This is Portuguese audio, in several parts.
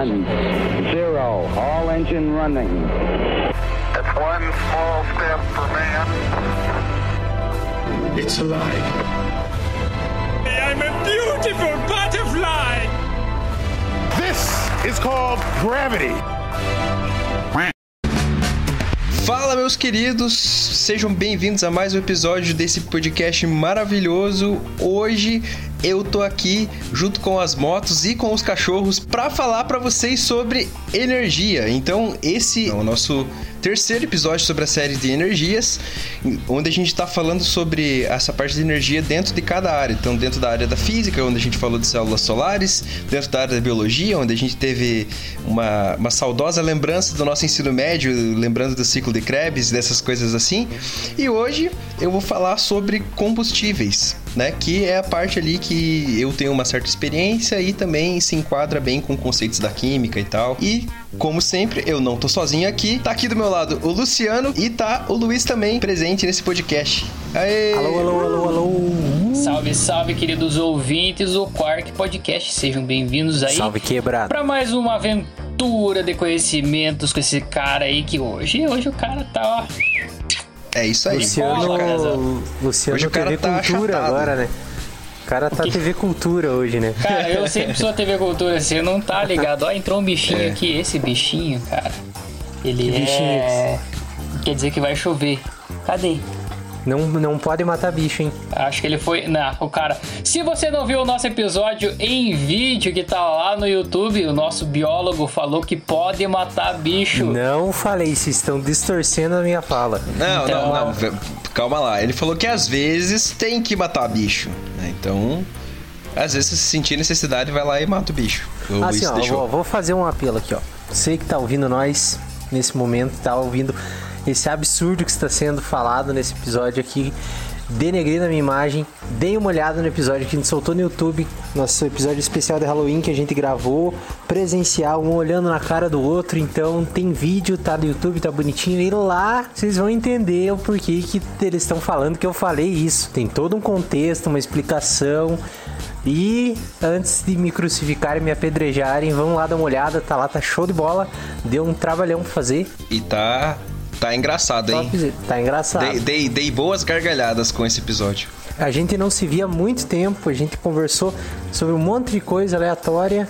one, zero. All engine running. It's one small step for man. It's alive. I'm a beautiful butterfly! This is called gravity. Fala, meus queridos, sejam bem-vindos a mais um episódio desse podcast maravilhoso. Hoje eu tô aqui junto com as motos e com os cachorros para falar para vocês sobre energia. Então, esse é o nosso terceiro episódio sobre a série de energias, onde a gente está falando sobre essa parte de energia dentro de cada área. Então, dentro da área da física, onde a gente falou de células solares, dentro da área da biologia, onde a gente teve uma, uma saudosa lembrança do nosso ensino médio, lembrando do ciclo de Krebs, dessas coisas assim. E hoje eu vou falar sobre combustíveis, né? Que é a parte ali que eu tenho uma certa experiência e também se enquadra bem com conceitos da química e tal. E como sempre, eu não tô sozinho aqui. Tá aqui do meu lado o Luciano e tá o Luiz também presente nesse podcast. Aê! Alô, alô, alô, alô. Salve, salve, queridos ouvintes do Quark Podcast. Sejam bem-vindos aí Salve quebrado. para mais uma aventura de conhecimentos com esse cara aí que hoje, hoje o cara tá, ó, É isso aí. Luciano. Luciano Hoje o cara TV tá Cultura achatado. agora, né? O cara tá? TV Cultura hoje, né? Cara, eu sempre sou TV Cultura, você não tá ligado. Ó, entrou um bichinho É. aqui, esse bichinho, cara. Ele Que bichinho é. Quer dizer que vai chover. Cadê? Não, não pode matar bicho, hein? Acho que ele foi. Não, o cara. Se você não viu o nosso episódio em vídeo que tá lá no YouTube, o nosso biólogo falou que pode matar bicho. Não falei, vocês estão distorcendo a minha fala. Não, Então- não, não. Calma lá. Ele falou que às vezes tem que matar bicho. né? Então, às vezes se sentir necessidade, vai lá e mata o bicho. O Assim, ó, deixou. vou, vou fazer um apelo aqui, ó. Você que tá ouvindo nós nesse momento, tá ouvindo esse absurdo que está sendo falado nesse episódio aqui, denegrindo a minha imagem, dê uma olhada no episódio que a gente soltou no YouTube, nosso episódio especial de Halloween que a gente gravou, presencial, um olhando na cara do outro, então tem vídeo, tá no YouTube, tá bonitinho, e lá vocês vão entender o porquê que eles estão falando que eu falei isso. Tem todo um contexto, uma explicação, e antes de me crucificarem me apedrejarem, vão lá dar uma olhada, tá lá, tá show de bola. Deu um trabalhão pra fazer. E tá. Tá engraçado, hein? Tá engraçado. Dei, dei, dei boas gargalhadas com esse episódio. A gente não se via há muito tempo, a gente conversou sobre um monte de coisa aleatória,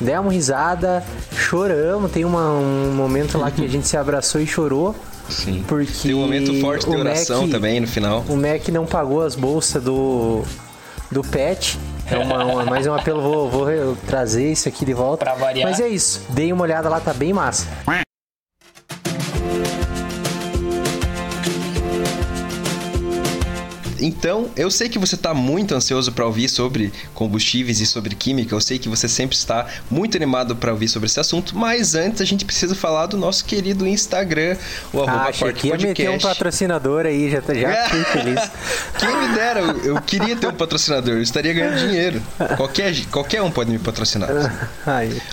demos risada, choramos. Tem uma- um momento lá que a gente se abraçou e chorou. Sim. Porque Tem um momento forte de oração Mac- também no final. O Mac não pagou as bolsas do, do pet. É uma, uma- mais um apelo, vou, vou trazer isso aqui de volta. Pra variar. Mas é isso, dei uma olhada lá, tá bem massa. Então, eu sei que você está muito ansioso para ouvir sobre combustíveis e sobre química. Eu sei que você sempre está muito animado para ouvir sobre esse assunto. Mas antes, a gente precisa falar do nosso querido Instagram, o arroba Ah, Quark que ia meter um patrocinador aí, já, já fiquei feliz. Quem me dera, eu, eu queria ter um patrocinador, eu estaria ganhando dinheiro. Qualquer, qualquer um pode me patrocinar.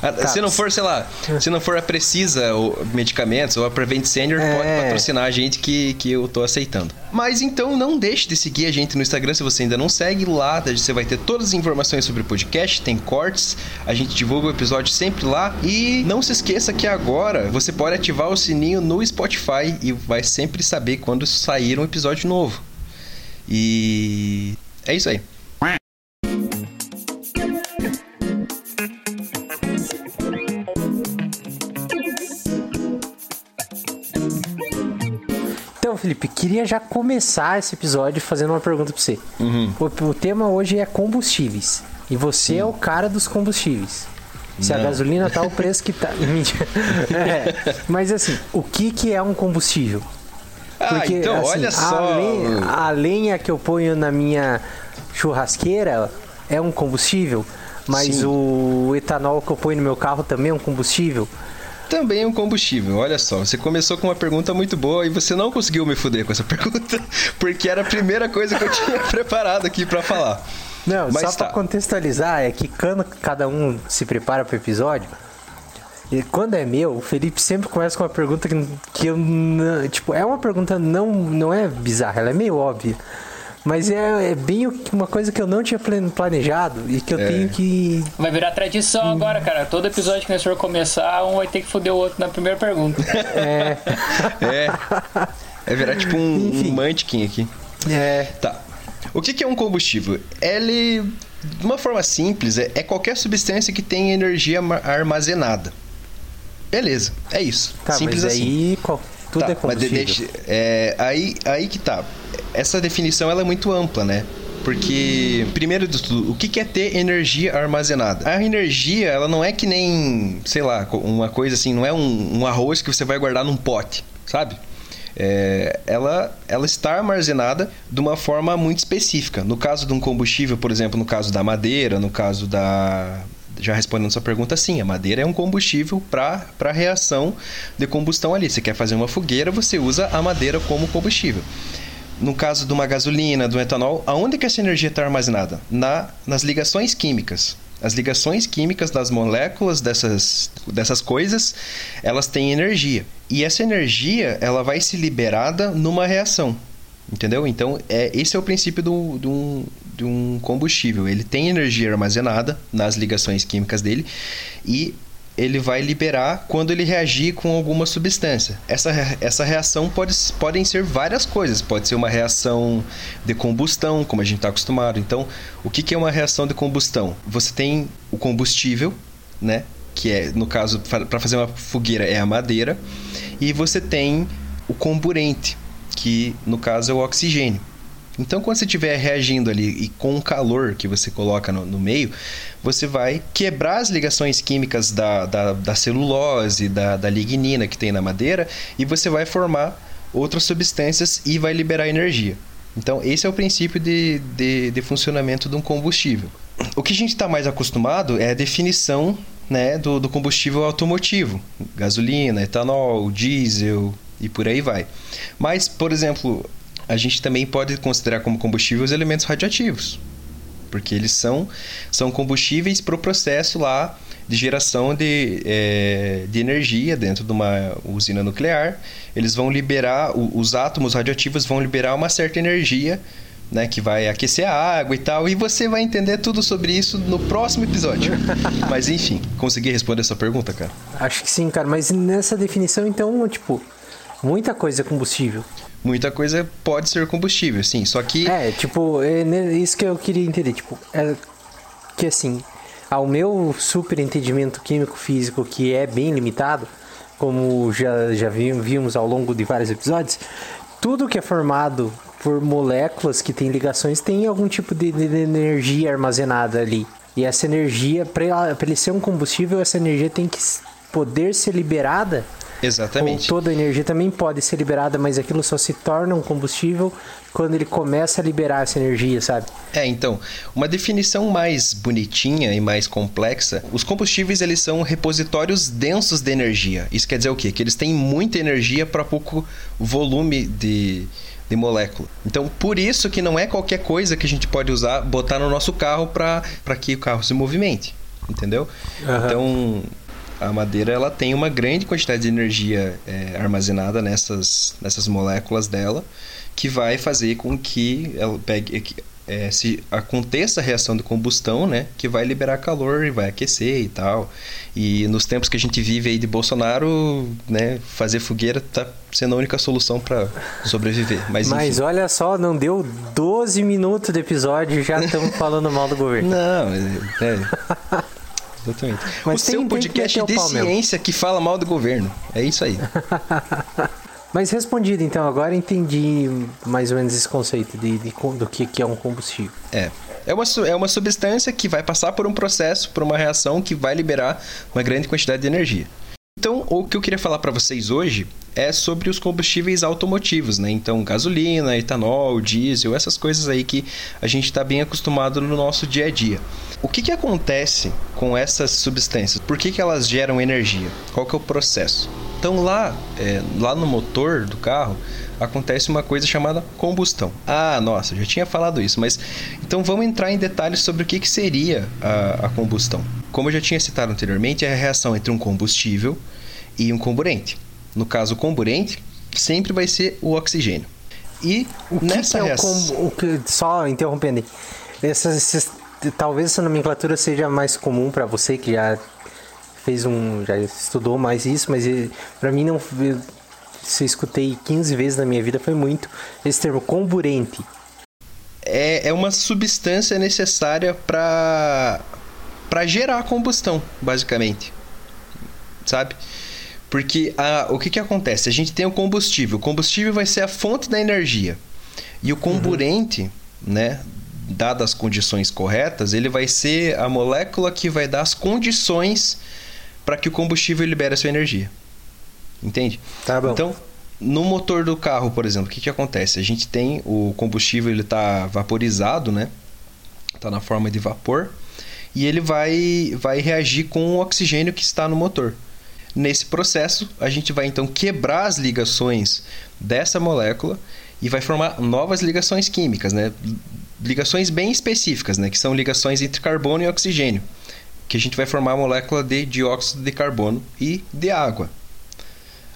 Ah, tá. Se não for, sei lá, se não for a Precisa ou Medicamentos ou a Prevent Senior, É. pode patrocinar a gente que, que eu tô aceitando. Mas então não deixe de seguir a gente no Instagram se você ainda não segue. Lá você vai ter todas as informações sobre o podcast, tem cortes, a gente divulga o episódio sempre lá. E não se esqueça que agora você pode ativar o sininho no Spotify e vai sempre saber quando sair um episódio novo. E é isso aí. Felipe, queria já começar esse episódio fazendo uma pergunta pra você. Uhum. O, o tema hoje é combustíveis. E você é o cara dos combustíveis. Se a Não. gasolina tá o preço que tá. É, mas assim, o que, que é um combustível? Ah, então, olha só. A lenha, a lenha que eu ponho na minha churrasqueira é um combustível, mas Sim. o etanol que eu ponho no meu carro também é um combustível. Também um combustível. Olha só, você começou com uma pergunta muito boa e você não conseguiu me fuder com essa pergunta, porque era a primeira coisa que eu tinha preparado aqui pra falar. Não, Mas só tá. pra contextualizar, é que quando cada um se prepara pro episódio, e quando é meu, o Felipe sempre começa com uma pergunta que, que eu não, tipo, é uma pergunta não não é bizarra, ela é meio óbvia. Mas é, é bem o- uma coisa que eu não tinha plane- planejado e que eu É. tenho que. Vai virar tradição agora, cara. Todo episódio que nós for começar, um vai ter que foder o outro na primeira pergunta. É. É. É virar tipo um, Enfim. um aqui. é. Tá. O que, que é um combustível? Ele, de uma forma simples, é, é qualquer substância que tenha energia ma- armazenada. Beleza, é isso. Tá, simples mas assim. aí qual- tudo Tá, é mas combustível. deixa- é, aí, aí que tá. Essa definição ela é muito ampla, né? Porque, primeiro de tudo, o que é ter energia armazenada? A energia, ela não é que nem, sei lá, uma coisa assim, não é um, um arroz que você vai guardar num pote, sabe? É, ela, ela está armazenada de uma forma muito específica. No caso de um combustível, por exemplo, no caso da madeira, no caso da. Já respondendo sua pergunta, sim, a madeira é um combustível para reação de combustão ali. Você quer fazer uma fogueira, você usa a madeira como combustível. No caso de uma gasolina, do etanol, aonde que essa energia está armazenada? Na, nas ligações químicas. As ligações químicas das moléculas dessas, dessas coisas, elas têm energia. E essa energia, ela vai ser liberada numa reação. Entendeu? Então, é, esse é o princípio do, um, de um combustível. Ele tem energia armazenada nas ligações químicas dele e ele vai liberar quando ele reagir com alguma substância. Essa, essa reação pode, podem ser várias coisas. Pode ser uma reação de combustão, como a gente está acostumado. Então, o que, que é uma reação de combustão? Você tem o combustível, né? Que é, no caso, para fazer uma fogueira é a madeira. E você tem o comburente, que no caso é o oxigênio. Então, quando você estiver reagindo ali e com o calor que você coloca no, no meio, você vai quebrar as ligações químicas da, da, da celulose, da, da lignina que tem na madeira, e você vai formar outras substâncias e vai liberar energia. Então, esse é o princípio de, de, de funcionamento de um combustível. O que a gente está mais acostumado é a definição né, do, do combustível automotivo: gasolina, etanol, diesel e por aí vai. Mas, por exemplo, a gente também pode considerar como combustível os elementos radioativos, porque eles são, são combustíveis para o processo lá de geração de, eh, de energia dentro de uma usina nuclear. Eles vão liberar, o- os átomos radioativos vão liberar uma certa energia, né, que vai aquecer a água e tal, e você vai entender tudo sobre isso no próximo episódio. Mas enfim, consegui responder essa pergunta, cara? Acho que sim, cara. Mas nessa definição, então, tipo, muita coisa é combustível. Muita coisa pode ser combustível, sim, só que É, tipo, é ne- isso que eu queria entender. Tipo, é que assim, ao meu super entendimento químico-físico, que é bem limitado, como já, já vi- vimos ao longo de vários episódios, tudo que é formado por moléculas que têm ligações tem algum tipo de, de- de energia armazenada ali. E essa energia, para ele ser um combustível, essa energia tem que poder ser liberada exatamente. ou toda a energia também pode ser liberada, mas aquilo só se torna um combustível quando ele começa a liberar essa energia, sabe? É, então, uma definição mais bonitinha e mais complexa, os combustíveis eles são repositórios densos de energia. Isso quer dizer o quê? Que eles têm muita energia para pouco volume de, de molécula. Então, por isso que não é qualquer coisa que a gente pode usar, botar no nosso carro para que o carro se movimente, entendeu? Aham. Então, a madeira ela tem uma grande quantidade de energia é, armazenada nessas, nessas moléculas dela, que vai fazer com que ela pegue, que, é, se aconteça a reação de combustão, né, que vai liberar calor e vai aquecer e tal. E nos tempos que a gente vive aí de Bolsonaro, né, fazer fogueira tá sendo a única solução para sobreviver. Mas, Mas olha só, não deu 12 minutos de episódio e já estamos falando mal do governo. Não, é, é, exatamente. Mas o tem- seu tem podcast de mesmo. ciência que fala mal do governo. É isso aí. Mas respondido, então, agora entendi mais ou menos esse conceito de, de co- do que, que é um combustível. É. É uma, é uma substância que vai passar por um processo, por uma reação que vai liberar uma grande quantidade de energia. Então, o que eu queria falar para vocês hoje é sobre os combustíveis automotivos, né? Então, gasolina, etanol, diesel, essas coisas aí que a gente está bem acostumado no nosso dia a dia. O que, que acontece com essas substâncias? Por que, que elas geram energia? Qual que é o processo? Então, lá, é, lá no motor do carro, acontece uma coisa chamada combustão. Ah, nossa, já tinha falado isso, mas então vamos entrar em detalhes sobre o que, que seria a, a combustão. Como eu já tinha citado anteriormente, é a reação entre um combustível e um comburente. No caso, o comburente sempre vai ser o oxigênio. E O que, nessa que é o reação. combo? o que- só interrompendo aí. Essas, esses- talvez essa nomenclatura seja mais comum pra você que já fez um. já estudou mais isso, mas pra mim não. Se eu escutei 15 vezes na minha vida foi muito. Esse termo comburente. é, é uma substância necessária para para gerar combustão, basicamente. Sabe? Porque a, o que, que acontece? A gente tem o combustível. O combustível vai ser a fonte da energia. E o comburente, né, dadas as condições corretas, ele vai ser a molécula que vai dar as condições para que o combustível libere a sua energia. Entende? Tá bom. Então, no motor do carro, por exemplo, o que, que acontece? A gente tem o combustível, ele está vaporizado, né? Está na forma de vapor. E ele vai, vai reagir com o oxigênio que está no motor. Nesse processo, a gente vai então quebrar as ligações dessa molécula e vai formar novas ligações químicas, né? Ligações bem específicas, né? Que são ligações entre carbono e oxigênio. Que a gente vai formar a molécula de dióxido de carbono e de água.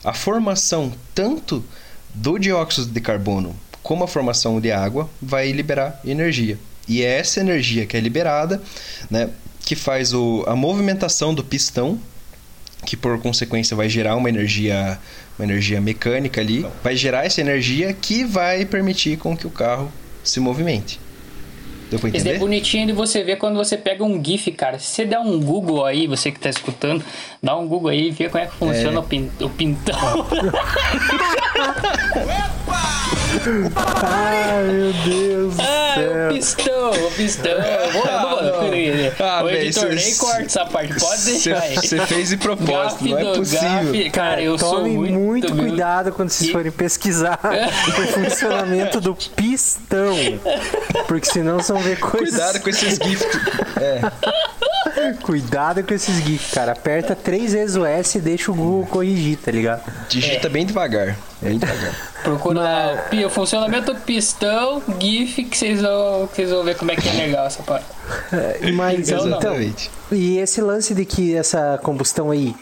A formação tanto do dióxido de carbono como a formação de água vai liberar energia. E é essa energia que é liberada, né, que faz o, a movimentação do pistão, que por consequência vai gerar uma energia, uma energia mecânica ali, vai gerar essa energia que vai permitir com que o carro se movimente. Deu pra Isso é bonitinho de você ver quando você pega um GIF, cara. Se você der um Google aí, você que tá escutando, dá um Google aí e vê como é que funciona o, pin- o pintão. Ai, meu Deus do ah, céu. o pistão, o pistão. Vou. Ah, o editor cê- nem corta essa parte, pode deixar aí. Você fez de propósito, não é do possível. gafe. Cara, eu sou Tome muito, muito, meu- cuidado quando vocês E- forem pesquisar o funcionamento do pistão. Porque senão vocês vão ver coisas. Cuidado com esses gifs. É, Cuidado com esses GIFs, cara. Aperta três vezes o S e deixa o Google corrigir, tá ligado? digita bem devagar. Bem devagar. Procura o funcionamento do pistão, GIF, que vocês vão, que vocês vão ver como é que é legal essa parte. Mas Então, então, e esse lance de que essa combustão aí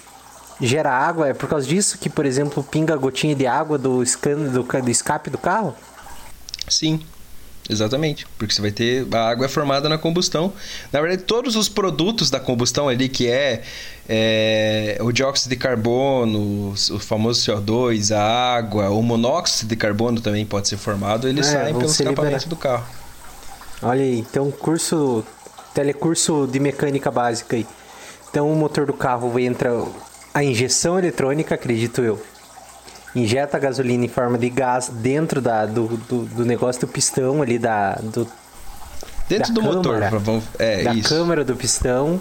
gera água, é por causa disso que, por exemplo, pinga a gotinha de água do, scan, do, do escape do carro? Sim, exatamente. Porque você vai ter. A água é formada na combustão. Na verdade, todos os produtos da combustão ali, que é, é, o dióxido de carbono, o famoso CO2, a água, o monóxido de carbono também pode ser formado, eles É, saem pelo escapamento do carro. Olha aí, então curso, telecurso de mecânica básica aí. Então o motor do carro entra a injeção eletrônica, acredito eu. Injeta a gasolina em forma de gás dentro da, do, do, do negócio do pistão ali, da, do, Dentro Da do motor. câmara. Vamos, é, da isso. câmara do pistão,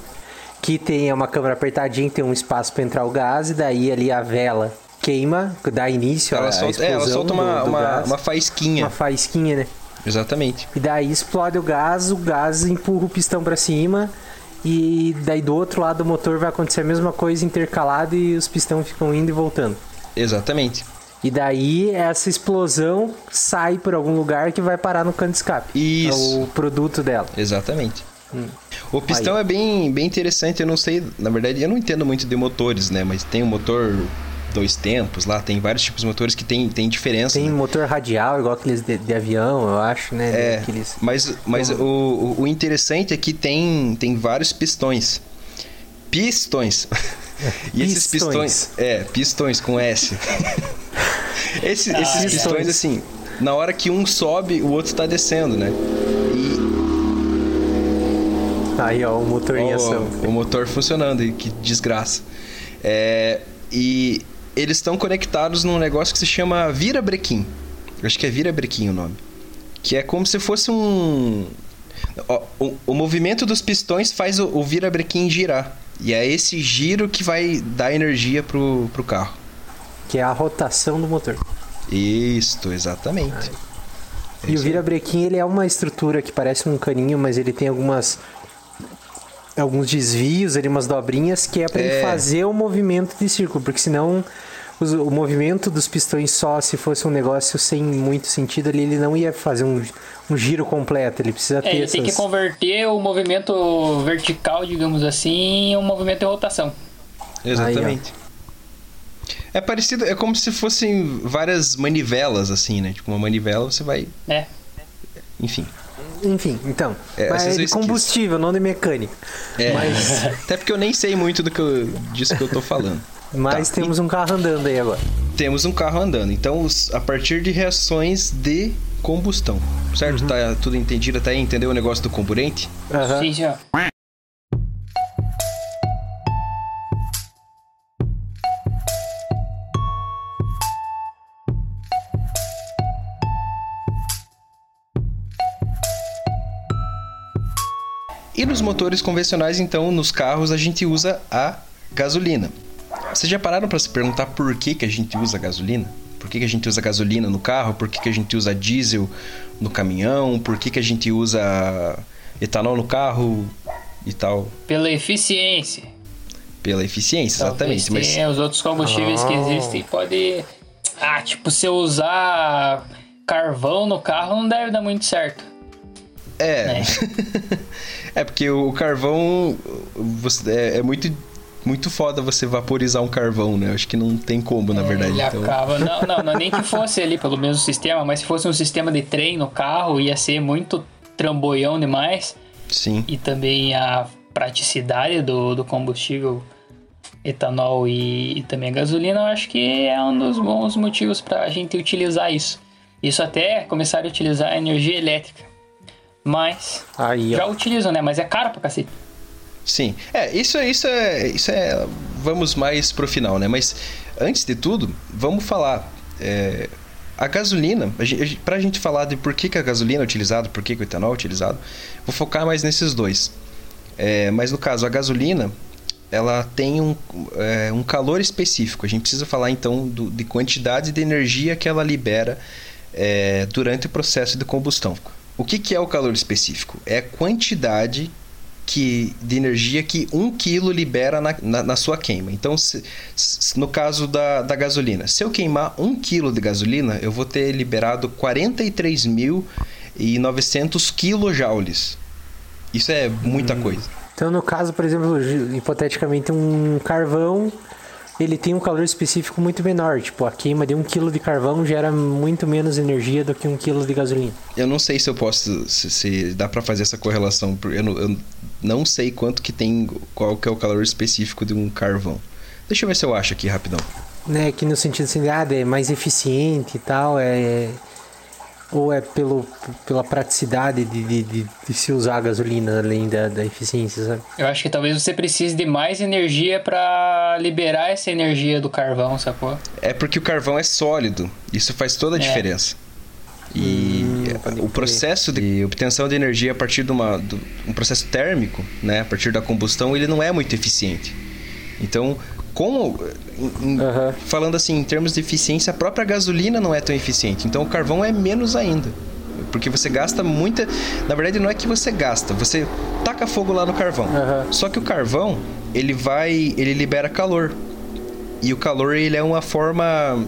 que tem uma câmara apertadinha, tem um espaço para entrar o gás, e daí ali a vela queima, dá início à Ela solta, é, ela solta uma, do, do uma, gás. uma faísquinha. uma faísquinha, né? Exatamente. E daí explode o gás, o gás empurra o pistão para cima e daí do outro lado do motor vai acontecer a mesma coisa intercalado e os pistões ficam indo e voltando. Exatamente. E daí essa explosão sai por algum lugar que vai parar no cano de escape. Isso. É o produto dela. Exatamente. O pistão é bem, bem interessante, eu não sei, na verdade, eu não entendo muito de motores, né? Mas tem o motor dois tempos lá, tem vários tipos de motores que tem, tem diferença. Tem né? motor radial, igual aqueles de, de avião, eu acho, né? É, Aqueles... mas, mas o, o- o interessante é que tem, tem vários pistões. Pistões. e esses Pistões. É, pistões com S. Esse- Ah, esses pistões, assim, na hora que um sobe, o outro tá descendo, né? E Aí, ó, o motor em ação. o, motor funcionando, e que desgraça. É, e eles estão conectados num negócio que se chama virabrequim. Acho que é virabrequim o nome. Que é como se fosse um. o, o movimento dos pistões faz o, o virabrequim girar. E é esse giro que vai dar energia pro, pro carro. Que é a rotação do motor. Isto, exatamente. É E o virabrequim, ele é uma estrutura que parece um caninho, mas ele tem algumas alguns desvios, ali umas dobrinhas que é para ele É. fazer o movimento de círculo, porque senão os- o movimento dos pistões só se fosse um negócio sem muito sentido ali, ele não ia fazer um, um giro completo, ele precisa É, ter ele tem que essas- converter o movimento vertical, digamos assim, em um movimento em rotação. Exatamente. É parecido, é como se fossem várias manivelas, assim, né? Tipo, uma manivela você vai. É. Enfim. Enfim, então. É, mas essas é de combustível, não de mecânica. É, Mas, Até porque eu nem sei muito do que eu, disso que eu tô falando. Mas Tá. temos um carro andando aí agora. Temos um carro andando. Então, os- a partir de reações de combustão. Certo? Tá tudo entendido até aí? Entendeu o negócio do comburente? Aham. Sim, senhor. E nos motores convencionais, então, nos carros, a gente usa a gasolina. Vocês já pararam para se perguntar por que, que a gente usa gasolina? Por que, que a gente usa gasolina no carro? Por que, que a gente usa diesel no caminhão? Por que, que a gente usa etanol no carro e tal? Pela eficiência. Pela eficiência, Talvez exatamente. Mas os outros combustíveis que existem. Pode. Ah, tipo, se eu usar carvão no carro não deve dar muito certo. É. é porque o carvão você- é, é muito muito foda você vaporizar um carvão, né? Acho que não tem como, na verdade. Ele Então, acaba. Não, não, não é nem que fosse ali pelo mesmo sistema, mas se fosse um sistema de trem no carro, ia ser muito tramboião demais. sim. E também a praticidade do, do combustível etanol e, e também a gasolina, eu acho que é um dos bons motivos para a gente utilizar isso. Isso até começar a utilizar a energia elétrica. Mas Aí, já utilizam, né? Mas é caro pra cacete. Sim. É, isso, é- isso é. Isso é. Vamos mais pro final, né? Mas antes de tudo, vamos falar. é, a gasolina, a gente, a gente falar de por que, que a gasolina é utilizada, por que, que o etanol é utilizado, vou focar mais nesses dois. É, mas no caso, a gasolina, ela tem um, é, um calor específico. A gente precisa falar então do- de quantidade de energia que ela libera é, durante o processo de combustão. O que, que é o calor específico? É a quantidade que, de energia que um quilo libera na, na, na sua queima. Então, se- se- no caso da, da gasolina, se eu queimar um quilo de gasolina, eu vou ter liberado 43.900 quilojoules. Isso é muita coisa. Então, no caso, por exemplo, hipoteticamente, um carvão, ele tem um calor específico muito menor. Tipo, a queima de um quilo de carvão gera muito menos energia do que um quilo de gasolina. Eu não sei se eu posso, se, se dá pra fazer essa correlação. Eu não, eu não sei quanto que tem, qual que é o calor específico de um carvão. Deixa eu ver se eu acho aqui rapidão. Né, que no sentido assim, ah, é mais eficiente e tal, é... Ou é pelo, pela praticidade de, de, de, de se usar a gasolina além da, da eficiência, sabe? Eu acho que talvez você precise de mais energia pra liberar essa energia do carvão, sacou? É porque o carvão é sólido. Isso faz toda a É. diferença. E pode o processo de obtenção de energia a partir de uma, do- um processo térmico, né, a partir da combustão, ele não é muito eficiente. Então, como em- em- Aham. falando assim em termos de eficiência, a própria gasolina não é tão eficiente. Então, o carvão é menos ainda. Porque você gasta muita. Na verdade, não é que você gasta, você taca fogo lá no carvão. Aham. Só que o carvão, ele vai. ele libera calor. E o calor, ele é uma forma.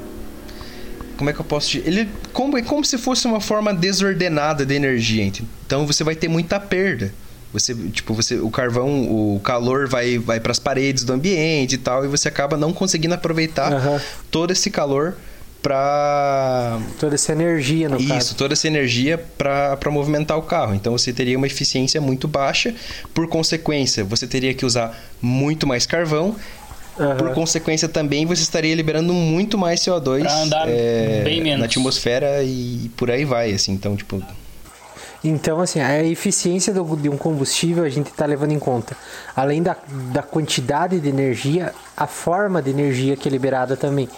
Como é que eu posso dizer? Ele como, é como se fosse uma forma desordenada de energia. Então você vai ter muita perda. Você, tipo, você, o carvão, o calor vai, vai para as paredes do ambiente e tal, e você acaba não conseguindo aproveitar Aham. todo esse calor para Toda essa energia, no isso, caso. toda essa energia para movimentar o carro. Então você teria uma eficiência muito baixa. Por consequência, você teria que usar muito mais carvão. Aham. Por consequência, também você estaria liberando muito mais CO2 Pra andar é, bem menos. na atmosfera e por aí vai, assim. Então, tipo, Então, assim, a eficiência do- de um combustível a gente está levando em conta. Além da, da quantidade de energia, a forma de energia que é liberada também.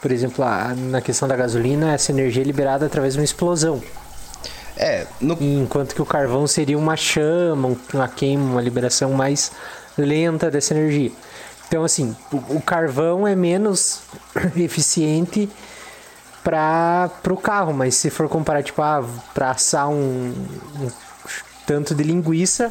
Por exemplo, a- na questão da gasolina, essa energia é liberada através de uma explosão. é, no, Enquanto que o carvão seria uma chama, um- uma queima, uma liberação mais lenta dessa energia. Então, assim, o, o carvão é menos eficiente para o carro, mas se for comparar, tipo, ah, para assar um, um tanto de linguiça,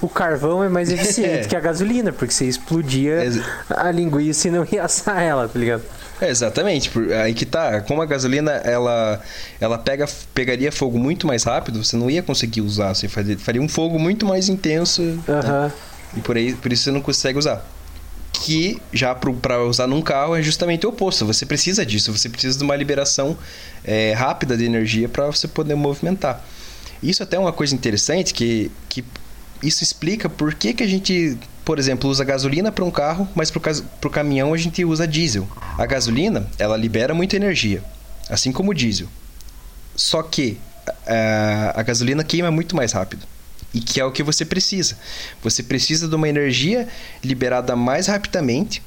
o carvão é mais eficiente É. que a gasolina, porque você explodia Exa- a linguiça e não ia assar ela, tá ligado? É, exatamente, aí que tá. Como a gasolina ela, ela pega, pegaria fogo muito mais rápido, você não ia conseguir usar. Você faria, faria um fogo muito mais intenso né? Aham. e por, aí, por isso você não consegue usar. Que já para usar num carro é justamente o oposto. Você precisa disso, você precisa de uma liberação é, rápida de energia para você poder movimentar. Isso até é uma coisa interessante que, que isso explica por que, que a gente, por exemplo, usa gasolina para um carro, mas para o caminhão a gente usa diesel. A gasolina, ela libera muita energia, assim como o diesel. Só que a, a gasolina queima muito mais rápido. E que é o que você precisa. Você precisa de uma energia liberada mais rapidamente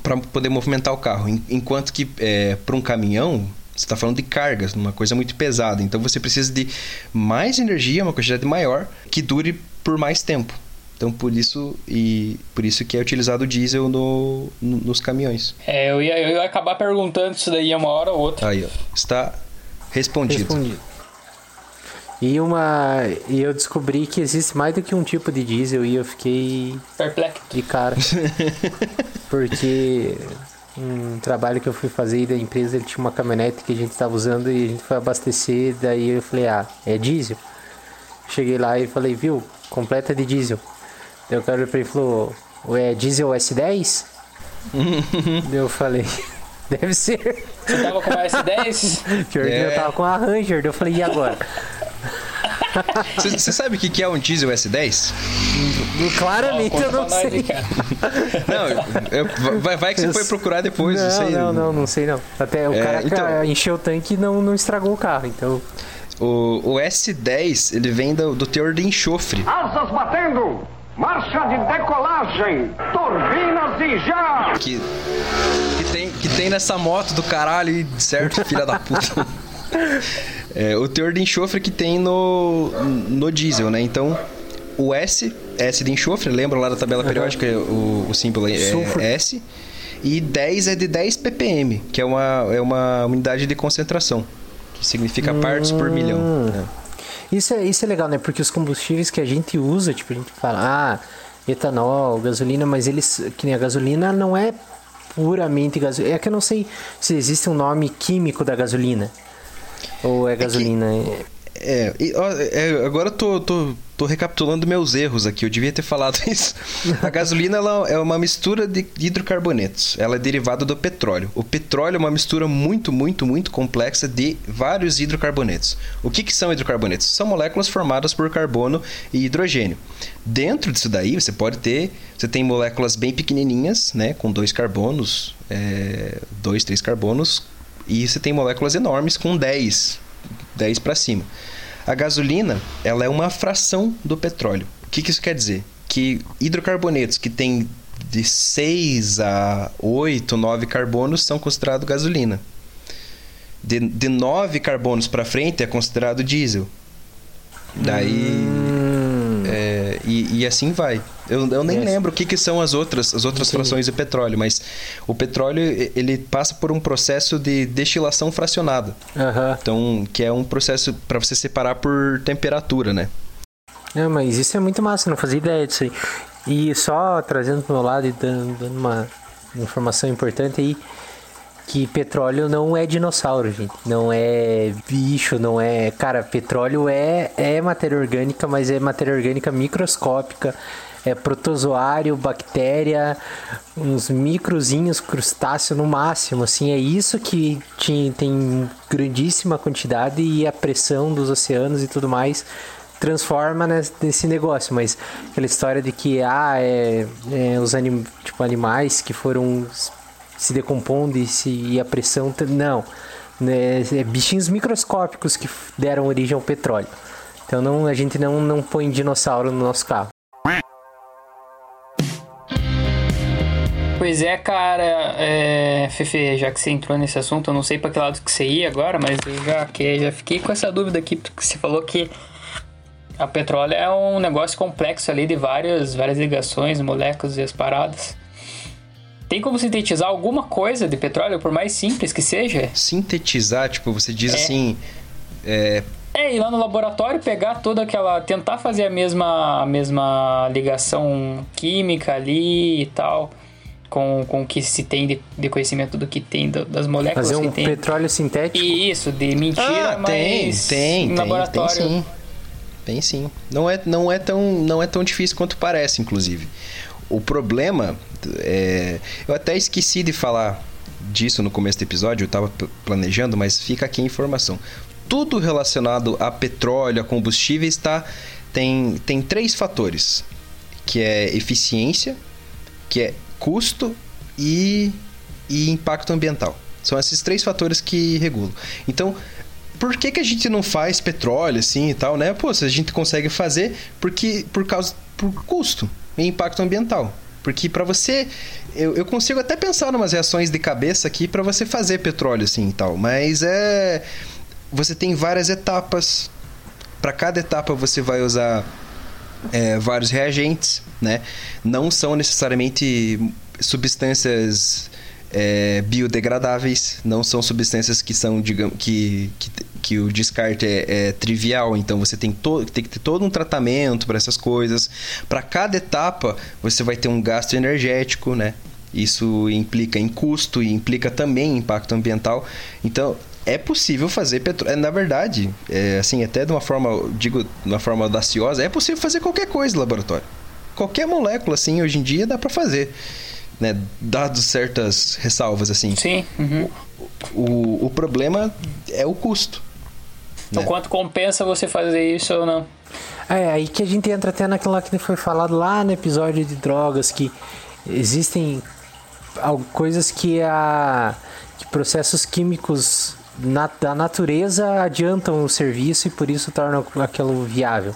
para poder movimentar o carro. Enquanto que é, para um caminhão, você está falando de cargas, uma coisa muito pesada. Então você precisa de mais energia, uma quantidade maior, que dure por mais tempo. Então por isso e por isso que é utilizado o diesel no, no, nos caminhões. É, eu ia, eu ia acabar perguntando isso daí uma hora ou outra. Aí, ó, está respondido. Respondido. E uma. E eu descobri que existe mais do que um tipo de diesel e eu fiquei perplexo de cara. Porque um trabalho que eu fui fazer da empresa, ele tinha uma caminhonete que a gente estava usando e a gente foi abastecer, daí eu falei, ah, é diesel? Cheguei lá e falei, viu, completa de diesel. Daí o cara pra ele falou, é diesel S10? eu falei, deve ser. Você tava com a S10? Pior é. que eu é. tava com a Ranger, eu falei, e agora? Você sabe o que é um diesel S10? Claramente eu não sei. não, eu, vai, vai, que você foi procurar depois. Não, sei. não, não, não sei não. Até o é, cara então, encheu o tanque e não, não estragou o carro, então... O, o S10, ele vem do, do teor de enxofre. Asas batendo! Marcha de decolagem! Turbinas e já! Que, que, tem, que tem nessa moto do caralho, certo, filha da puta? É, o teor de enxofre que tem no, no diesel, né? Então, o S, S de enxofre, lembra lá da tabela periódica, o, o símbolo é, é S. E 10 é de 10 ppm, que é uma, é uma unidade de concentração, que significa partes por milhão. Né? Isso, é, isso é legal, né? Porque os combustíveis que a gente usa, tipo, a gente fala, ah, etanol, gasolina, mas eles, que nem a gasolina não é puramente gasolina. É que eu não sei se existe um nome químico da gasolina. Ou é gasolina? É, é, é, agora eu tô, tô, tô recapitulando meus erros aqui, eu devia ter falado isso. A gasolina ela é uma mistura de hidrocarbonetos, ela é derivada do petróleo. O petróleo é uma mistura muito, muito, muito complexa de vários hidrocarbonetos. O que, que são hidrocarbonetos? São moléculas formadas por carbono e hidrogênio. Dentro disso daí, você pode ter, você tem moléculas bem pequenininhas, né, com dois carbonos, é, dois, três carbonos, e você tem moléculas enormes com 10, 10 para cima. A gasolina, ela é uma fração do petróleo. O que, que isso quer dizer? Que hidrocarbonetos que têm de 6 a 8, 9 carbonos são considerados gasolina. De, de 9 carbonos para frente é considerado diesel. Daí. Hum. É, e, e, assim vai. Eu, eu nem yes. lembro o que, que são as outras, as outras frações de petróleo, mas o petróleo ele passa por um processo de destilação fracionada. Uhum. Então, que é um processo para você separar por temperatura, né? Não, mas isso é muito massa, não fazia ideia disso aí. E só trazendo pro meu lado e dando, dando uma informação importante aí que petróleo não é dinossauro, gente. Não é bicho, não é. Cara, petróleo é, é matéria orgânica, mas é matéria orgânica microscópica. É protozoário, bactéria, uns microzinhos, crustáceo no máximo. Assim, é isso que tem grandíssima quantidade e a pressão dos oceanos e tudo mais transforma nesse negócio, mas aquela história de que ah, é, é os anim, tipo, animais que foram se decompondo e, se, e a pressão. Não. Né, é bichinhos microscópicos que deram origem ao petróleo. Então não, a gente não, não põe dinossauro no nosso carro. Pois é, cara, é, Fefe, já que você entrou nesse assunto, eu não sei para que lado que você ia agora, mas eu já, que, já fiquei com essa dúvida aqui, porque você falou que a petróleo é um negócio complexo ali de várias, várias ligações, moléculas e as paradas. Tem como sintetizar alguma coisa de petróleo, por mais simples que seja? Sintetizar, tipo, você diz é. assim. É... é, ir lá no laboratório, pegar toda aquela. tentar fazer a mesma, a mesma ligação química ali e tal. Com, com o que se tem de, de conhecimento do que tem, do, das moléculas Fazer um que tem. petróleo sintético? Isso, de mentira, ah, mas tem, tem, laboratório. Tem, tem sim. Tem sim. Não é, não, é tão, não é tão difícil quanto parece, inclusive. O problema é, eu até esqueci de falar disso no começo do episódio, eu tava p- planejando, mas fica aqui a informação. Tudo relacionado a petróleo, a combustíveis, tá, tem, tem três fatores, que é eficiência, que é custo e, e impacto ambiental. São esses três fatores que regulam. Então, por que, que a gente não faz petróleo assim e tal, né? Pô, se a gente consegue fazer porque por causa por custo e impacto ambiental. Porque para você eu, eu consigo até pensar em umas reações de cabeça aqui para você fazer petróleo assim e tal, mas é você tem várias etapas. Para cada etapa você vai usar é, vários reagentes, né? Não são necessariamente substâncias é, biodegradáveis, não são substâncias que são, digamos, que, que, que o descarte é, é trivial. Então você tem, tem que ter todo um tratamento para essas coisas. Para cada etapa você vai ter um gasto energético, né? Isso implica em custo e implica também impacto ambiental. Então, é possível fazer petróleo. Na verdade, é, assim, até de uma forma, digo, de uma forma audaciosa, é possível fazer qualquer coisa no laboratório. Qualquer molécula, assim, hoje em dia dá para fazer. Né? Dado certas ressalvas, assim. Sim. uhum. O, o problema é o custo. O quanto compensa você fazer isso ou não? É, aí que a gente entra até naquilo lá que foi falado lá no episódio de drogas, que existem coisas que a que processos químicos na- da natureza adiantam o serviço e por isso tornam aquilo viável.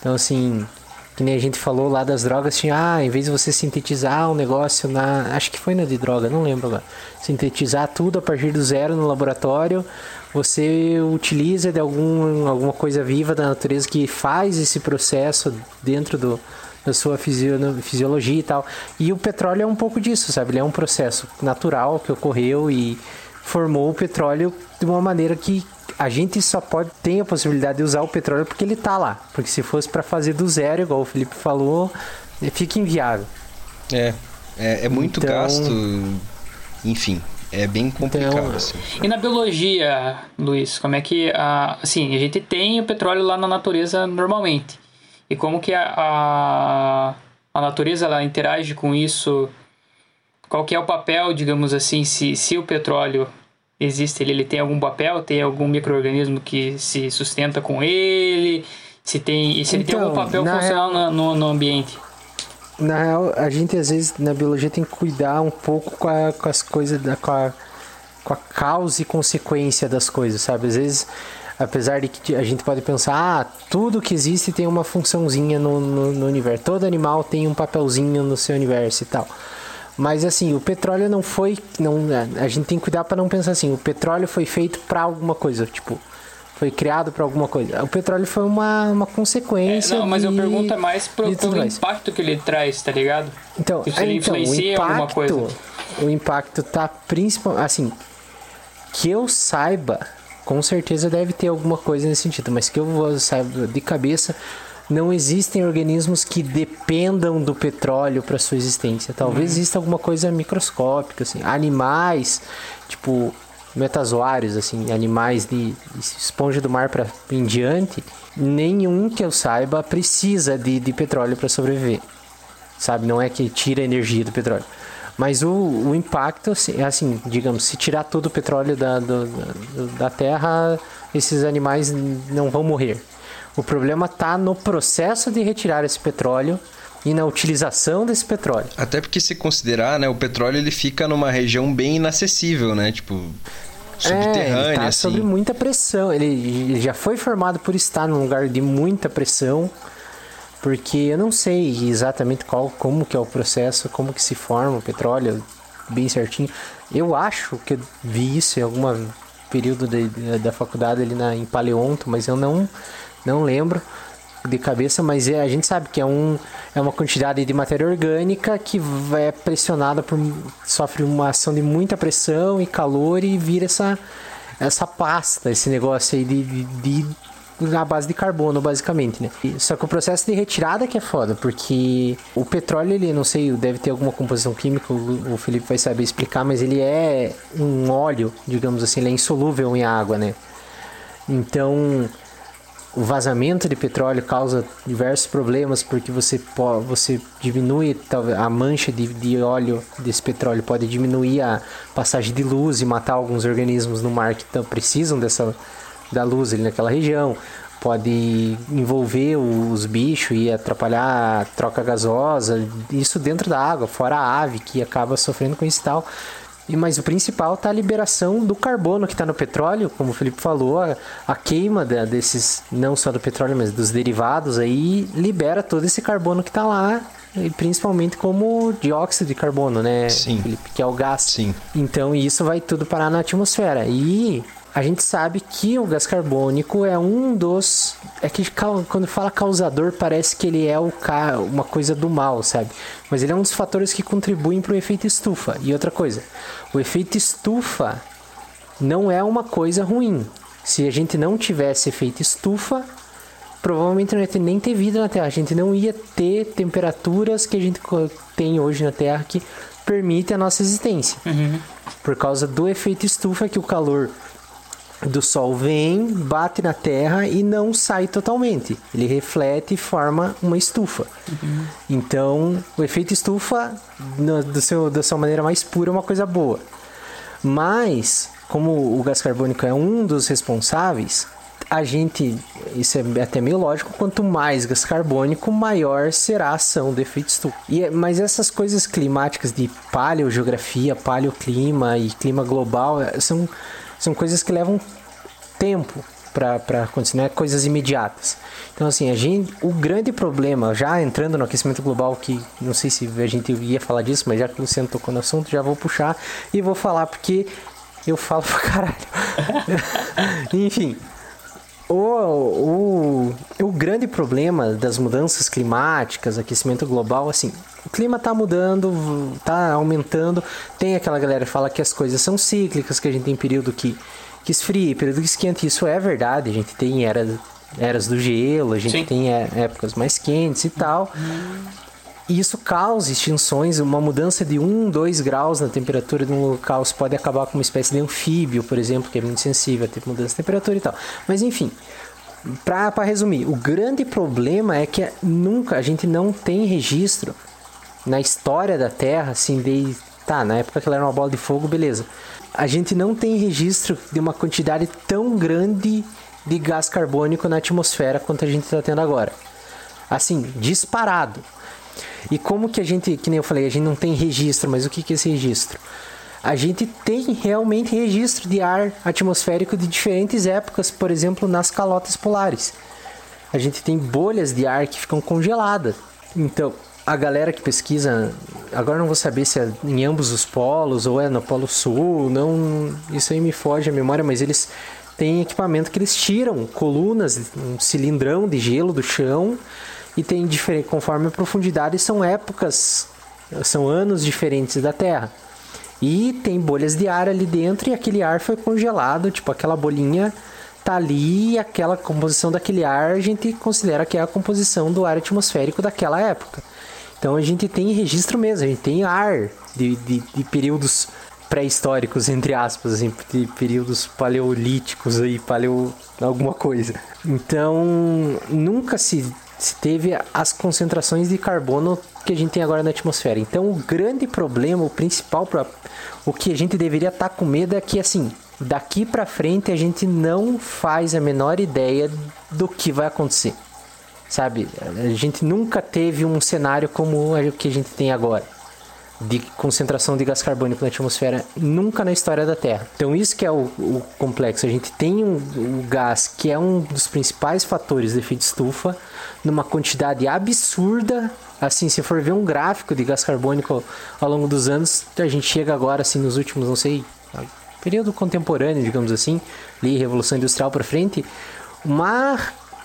Então assim, que nem a gente falou lá das drogas, tinha, ah, em vez de você sintetizar um negócio na. Acho que foi na de droga, não lembro agora. Sintetizar tudo a partir do zero no laboratório, você utiliza de algum, alguma coisa viva da natureza que faz esse processo dentro do, da sua fisio- fisiologia e tal. E o petróleo é um pouco disso, sabe? Ele é um processo natural que ocorreu e formou o petróleo de uma maneira que a gente só pode ter a possibilidade de usar o petróleo porque ele tá lá. Porque se fosse para fazer do zero, igual o Felipe falou, fica inviável. É, é, é muito Então- gasto. Enfim, é bem complicado. Então- assim. E na biologia, Luiz, como é que a, assim, a gente tem o petróleo lá na natureza normalmente. E como que a, a, a natureza ela interage com isso? Qual que é o papel, digamos assim, se, se o petróleo existe, ele, ele tem algum papel, tem algum microorganismo que se sustenta com ele, se tem, e se ele tem Então, algum papel na funcional na- no, no ambiente. Na real, a gente às vezes na biologia tem que cuidar um pouco com, a- com as coisas, da, com, a, com a causa e consequência das coisas, sabe? Às vezes, apesar de que a gente pode pensar, ah, tudo que existe tem uma funçãozinha no, no, no universo, todo animal tem um papelzinho no seu universo e tal. Mas assim, o petróleo não foi. Não, a gente tem que cuidar para não pensar assim, o petróleo foi feito para alguma coisa, tipo, foi criado para alguma coisa. O petróleo foi uma, uma consequência. É, não, mas eu de- pergunto é mais pro, pelo impacto que ele traz, tá ligado? Então, é, ele então, influencia o em alguma impacto, coisa. O impacto tá principalmente. Assim, que eu saiba, com certeza deve ter alguma coisa nesse sentido, mas que eu vou- saiba de cabeça, não existem organismos que dependam do petróleo para sua existência. Talvez Uhum. exista alguma coisa microscópica, assim, animais, tipo metazoários, assim, animais de esponja do mar para em diante, nenhum que eu saiba precisa de, de petróleo para sobreviver sabe? Não é que tira energia do petróleo. Mas o, o impacto, assim, é assim, digamos, se tirar todo o petróleo da, do- da, da Terra, esses animais não vão morrer. O problema está no processo de retirar esse petróleo e na utilização desse petróleo. Até porque se considerar, né, o petróleo ele fica numa região bem inacessível, né? Tipo, é, subterrânea, ele tá assim. sobre muita pressão. Ele, ele já foi formado por estar num lugar de muita pressão, porque eu não sei exatamente qual, como que é o processo, como que se forma o petróleo, bem certinho. Eu acho que eu vi isso em algum período de- da faculdade ali na, em Paleonto, mas eu não, não lembro de cabeça, mas é, a gente sabe que é, um, é uma quantidade de matéria orgânica que é pressionada por sofre uma ação de muita pressão e calor e vira essa essa pasta, esse negócio aí de, de, de na base de carbono, basicamente, né? Só que o processo de retirada que é foda, porque o petróleo, ele, não sei, deve ter alguma composição química, o Felipe vai saber explicar, mas ele é um óleo, digamos assim, ele é insolúvel em água, né? Então, o vazamento de petróleo causa diversos problemas porque você você diminui a mancha de, de óleo desse petróleo pode diminuir a passagem de luz e matar alguns organismos no mar que precisam dessa da luz ali naquela região. Pode envolver os bichos e atrapalhar a troca gasosa isso dentro da água fora a ave que acaba sofrendo com isso e tal e, mas o principal está a liberação do carbono que está no petróleo, como o Felipe falou, a, a queima da, desses, não só do petróleo, mas dos derivados aí, libera todo esse carbono que está lá, e principalmente como dióxido de carbono, né, Sim. Felipe? Que é o gás. Sim. Então isso vai tudo parar na atmosfera. E a gente sabe que o gás carbônico é um dos. É que quando fala causador, parece que ele é o ca... uma coisa do mal, sabe? Mas ele é um dos fatores que contribuem para o efeito estufa. E outra coisa, o efeito estufa não é uma coisa ruim. Se a gente não tivesse efeito estufa, provavelmente não ia ter, nem ter vida na Terra. A gente não ia ter temperaturas que a gente tem hoje na Terra que permitem a nossa existência. Por causa do efeito estufa que o calor do Sol vem, bate na Terra e não sai totalmente. Ele reflete e forma uma estufa. Então, o efeito estufa, no- do seu, da sua maneira mais pura, é uma coisa boa. Mas, como o gás carbônico é um dos responsáveis, a gente, isso é até meio lógico, quanto mais gás carbônico, maior será a ação do efeito estufa. E, é- mas essas coisas climáticas de paleogeografia, paleoclima e clima global eh, são, são coisas que levam tempo para acontecer, não é coisas imediatas. Então, assim, a gente, o grande problema, já entrando no aquecimento global, que não sei se a gente ia falar disso, mas já que o Luciano tocou no assunto, já vou puxar e vou falar porque eu falo pra caralho. Enfim, o, o, o grande problema das mudanças climáticas, aquecimento global, assim, o clima tá mudando, tá aumentando. Tem aquela galera que fala que as coisas são cíclicas, que a gente tem período que, que esfria, período que esquenta. Isso é verdade, a gente tem era, eras do gelo, a gente Sim. tem é, épocas mais quentes e tal. E isso causa extinções, uma mudança de 1, 2 graus na temperatura de um local isso pode acabar com uma espécie de anfíbio, por exemplo, que é muito sensível a ter mudança de temperatura e tal. Mas enfim, para resumir, o grande problema é que nunca a gente não tem registro na história da Terra, assim, de tá, na época que ela era uma bola de fogo, beleza. A gente não tem registro de uma quantidade tão grande de gás carbônico na atmosfera quanto a gente está tendo agora. Assim, disparado. E como que a gente, que nem eu falei, a gente não tem registro, mas o que, que é esse registro? A gente tem realmente registro de ar atmosférico de diferentes épocas, por exemplo, nas calotas polares. A gente tem bolhas de ar que ficam congeladas. Então, a galera que pesquisa, agora não vou saber se é em ambos os polos ou é no Polo Sul, não, isso aí me foge a memória, mas eles têm equipamento que eles tiram colunas, um cilindrão de gelo do chão e tem diferente conforme a profundidade são épocas, são anos diferentes da Terra. E tem bolhas de ar ali dentro e aquele ar foi congelado, tipo aquela bolinha tá ali aquela composição daquele ar a gente considera que é a composição do ar atmosférico daquela época. Então a gente tem registro mesmo, a gente tem ar de, de, de períodos pré-históricos, entre aspas, assim, de períodos paleolíticos aí, paleo alguma coisa. Então nunca se, se teve as concentrações de carbono que a gente tem agora na atmosfera. Então o grande problema, o principal, pra, o que a gente deveria estar com medo é que assim, daqui para frente a gente não faz a menor ideia do que vai acontecer. Sabe? A gente nunca teve um cenário como o que a gente tem agora. De concentração de gás carbônico na atmosfera, nunca na história da Terra. Então, isso que é o, o complexo. A gente tem um, o gás que é um dos principais fatores do efeito estufa, numa quantidade absurda. Assim, se for ver um gráfico de gás carbônico ao longo dos anos, a gente chega agora, assim, nos últimos, não sei, período contemporâneo, digamos assim, ali, Revolução Industrial para frente, uma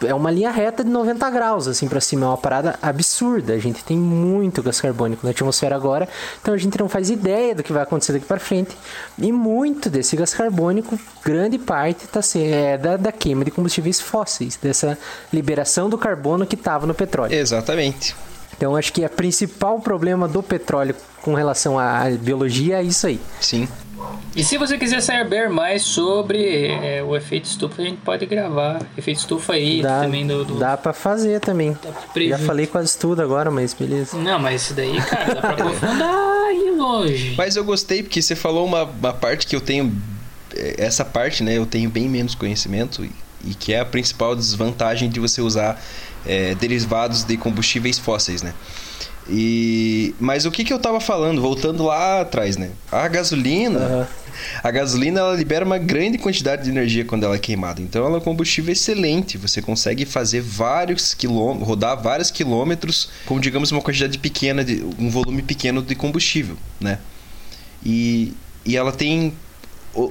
é uma linha reta de 90 graus assim para cima, é uma parada absurda. A gente tem muito gás carbônico na atmosfera agora, então a gente não faz ideia do que vai acontecer daqui para frente. E muito desse gás carbônico, grande parte tá é da, da queima de combustíveis fósseis, dessa liberação do carbono que estava no petróleo. Exatamente. Então acho que o principal problema do petróleo com relação à biologia é isso aí. Sim. E se você quiser saber mais sobre é, o efeito estufa, a gente pode gravar efeito estufa aí Dá, também do. do... dá pra fazer também. Já falei quase tudo agora, mas beleza. Não, mas isso daí, cara, dá pra aprofundar e ir longe. Mas eu gostei porque você falou uma, uma parte que eu tenho. eh, Essa parte, né? Eu tenho bem menos conhecimento e, e que é a principal desvantagem de você usar eh, derivados de combustíveis fósseis, né? E, mas o que, que eu tava falando, voltando lá atrás, né? A gasolina, Aham. a gasolina ela libera uma grande quantidade de energia quando ela é queimada. Então ela é um combustível excelente. Você consegue fazer vários quilômetros, rodar vários quilômetros com, digamos, uma quantidade pequena, de, um volume pequeno de combustível, né? E, e ela tem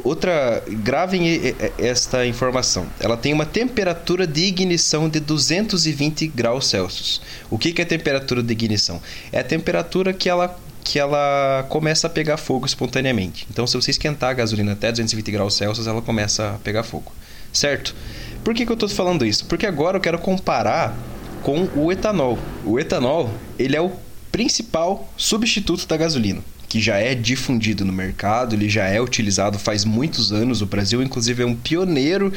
outra gravem esta informação. Ela tem uma temperatura de ignição de 220 graus Celsius. O que, que é temperatura de ignição? É a temperatura que ela que ela começa a pegar fogo espontaneamente. Então, se você esquentar a gasolina até 220 graus Celsius, ela começa a pegar fogo. Certo? Por que, que eu estou falando isso? Porque agora eu quero comparar com o etanol. O etanol, ele é o principal substituto da gasolina, que já é difundido no mercado, ele já é utilizado faz muitos anos. O Brasil, inclusive, é um pioneiro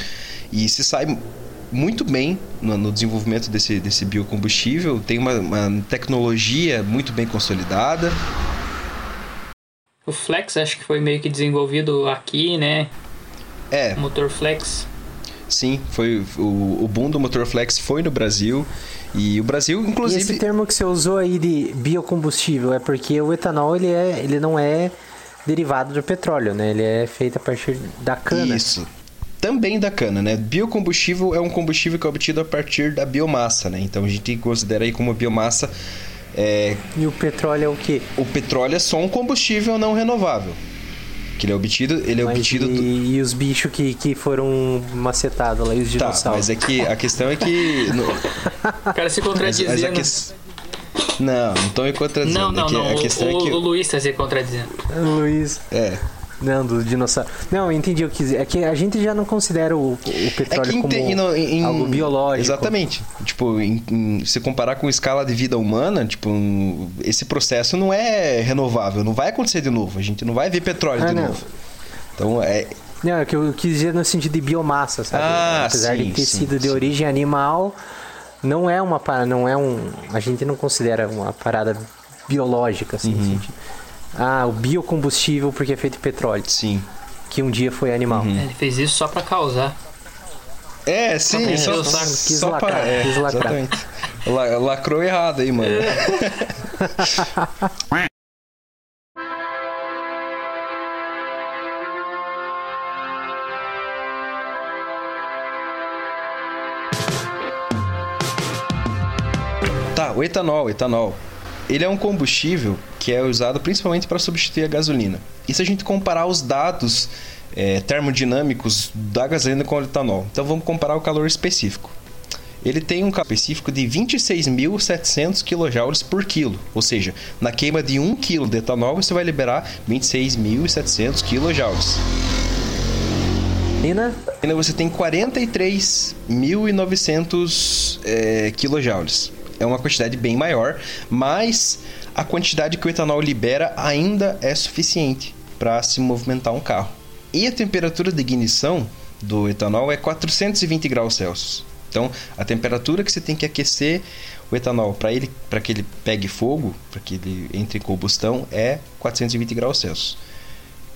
e se sai muito bem no, no desenvolvimento desse, desse biocombustível, tem uma, uma tecnologia muito bem consolidada. O Flex acho que foi meio que desenvolvido aqui, né? É, motor Flex. sim, foi o, o boom do motor flex foi no Brasil e o Brasil, E inclusive, esse termo que você usou aí de biocombustível é porque o etanol ele, é, ele não é derivado do petróleo, né? Ele é feito a partir da cana. Isso. Também da cana, né? Biocombustível é um combustível que é obtido a partir da biomassa, né? Então a gente considera aí como biomassa. é, E o petróleo é o quê? o petróleo é só um combustível não renovável. Que ele é obtido. Ele é Mas obtido e, do. e os bichos que, que foram macetados lá, e os Tá, dinossauros? mas é que a questão é que. no- O cara se contradizendo. mas a que... Não, não tô me contradizendo. Não, não, é que não. A O, questão o, é que. o Luiz tá se contradizendo. Luiz. É. Não, do dinossauro. Não, eu entendi o que. É que a gente já não considera o, o É petróleo que em, como em- no- em- algo biológico. Exatamente. Tipo, em, em- se comparar com escala de vida humana, tipo, um- esse processo não é renovável, não vai acontecer de novo. A gente não vai ver petróleo Ah, de não. novo. Então, é, Não, é que eu quis dizer no sentido de biomassa, sabe? Ah, Apesar sim, de ter sim, sido de sim. origem animal, não é uma parada, não é um. A gente não considera uma parada biológica, assim, Uhum. no sentido. Ah, o biocombustível porque é feito de petróleo, sim. que um dia foi animal. Uhum. Ele fez isso só pra causar. É, sim, pra só, o saco. Quis só lacrar, para. É, quis lacrar. exatamente. La- lacrou errado aí, mano. Tá, o etanol, o etanol. Ele é um combustível que é usado principalmente para substituir a gasolina. E se a gente comparar os dados é, termodinâmicos da gasolina com o etanol, então vamos comparar o calor específico. Ele tem um calor específico de 26.700 kJ por quilo, ou seja, na queima de 1 kg de etanol você vai liberar 26.700 kJ. Nina, Ainda você tem 43.900 é. É uma quantidade bem maior, mas a quantidade que o etanol libera ainda é suficiente para se movimentar um carro. E a temperatura de ignição do etanol é 420 graus Celsius. Então, a temperatura que você tem que aquecer o etanol para ele, para que ele pegue fogo, para que ele entre em combustão, é 420 graus Celsius.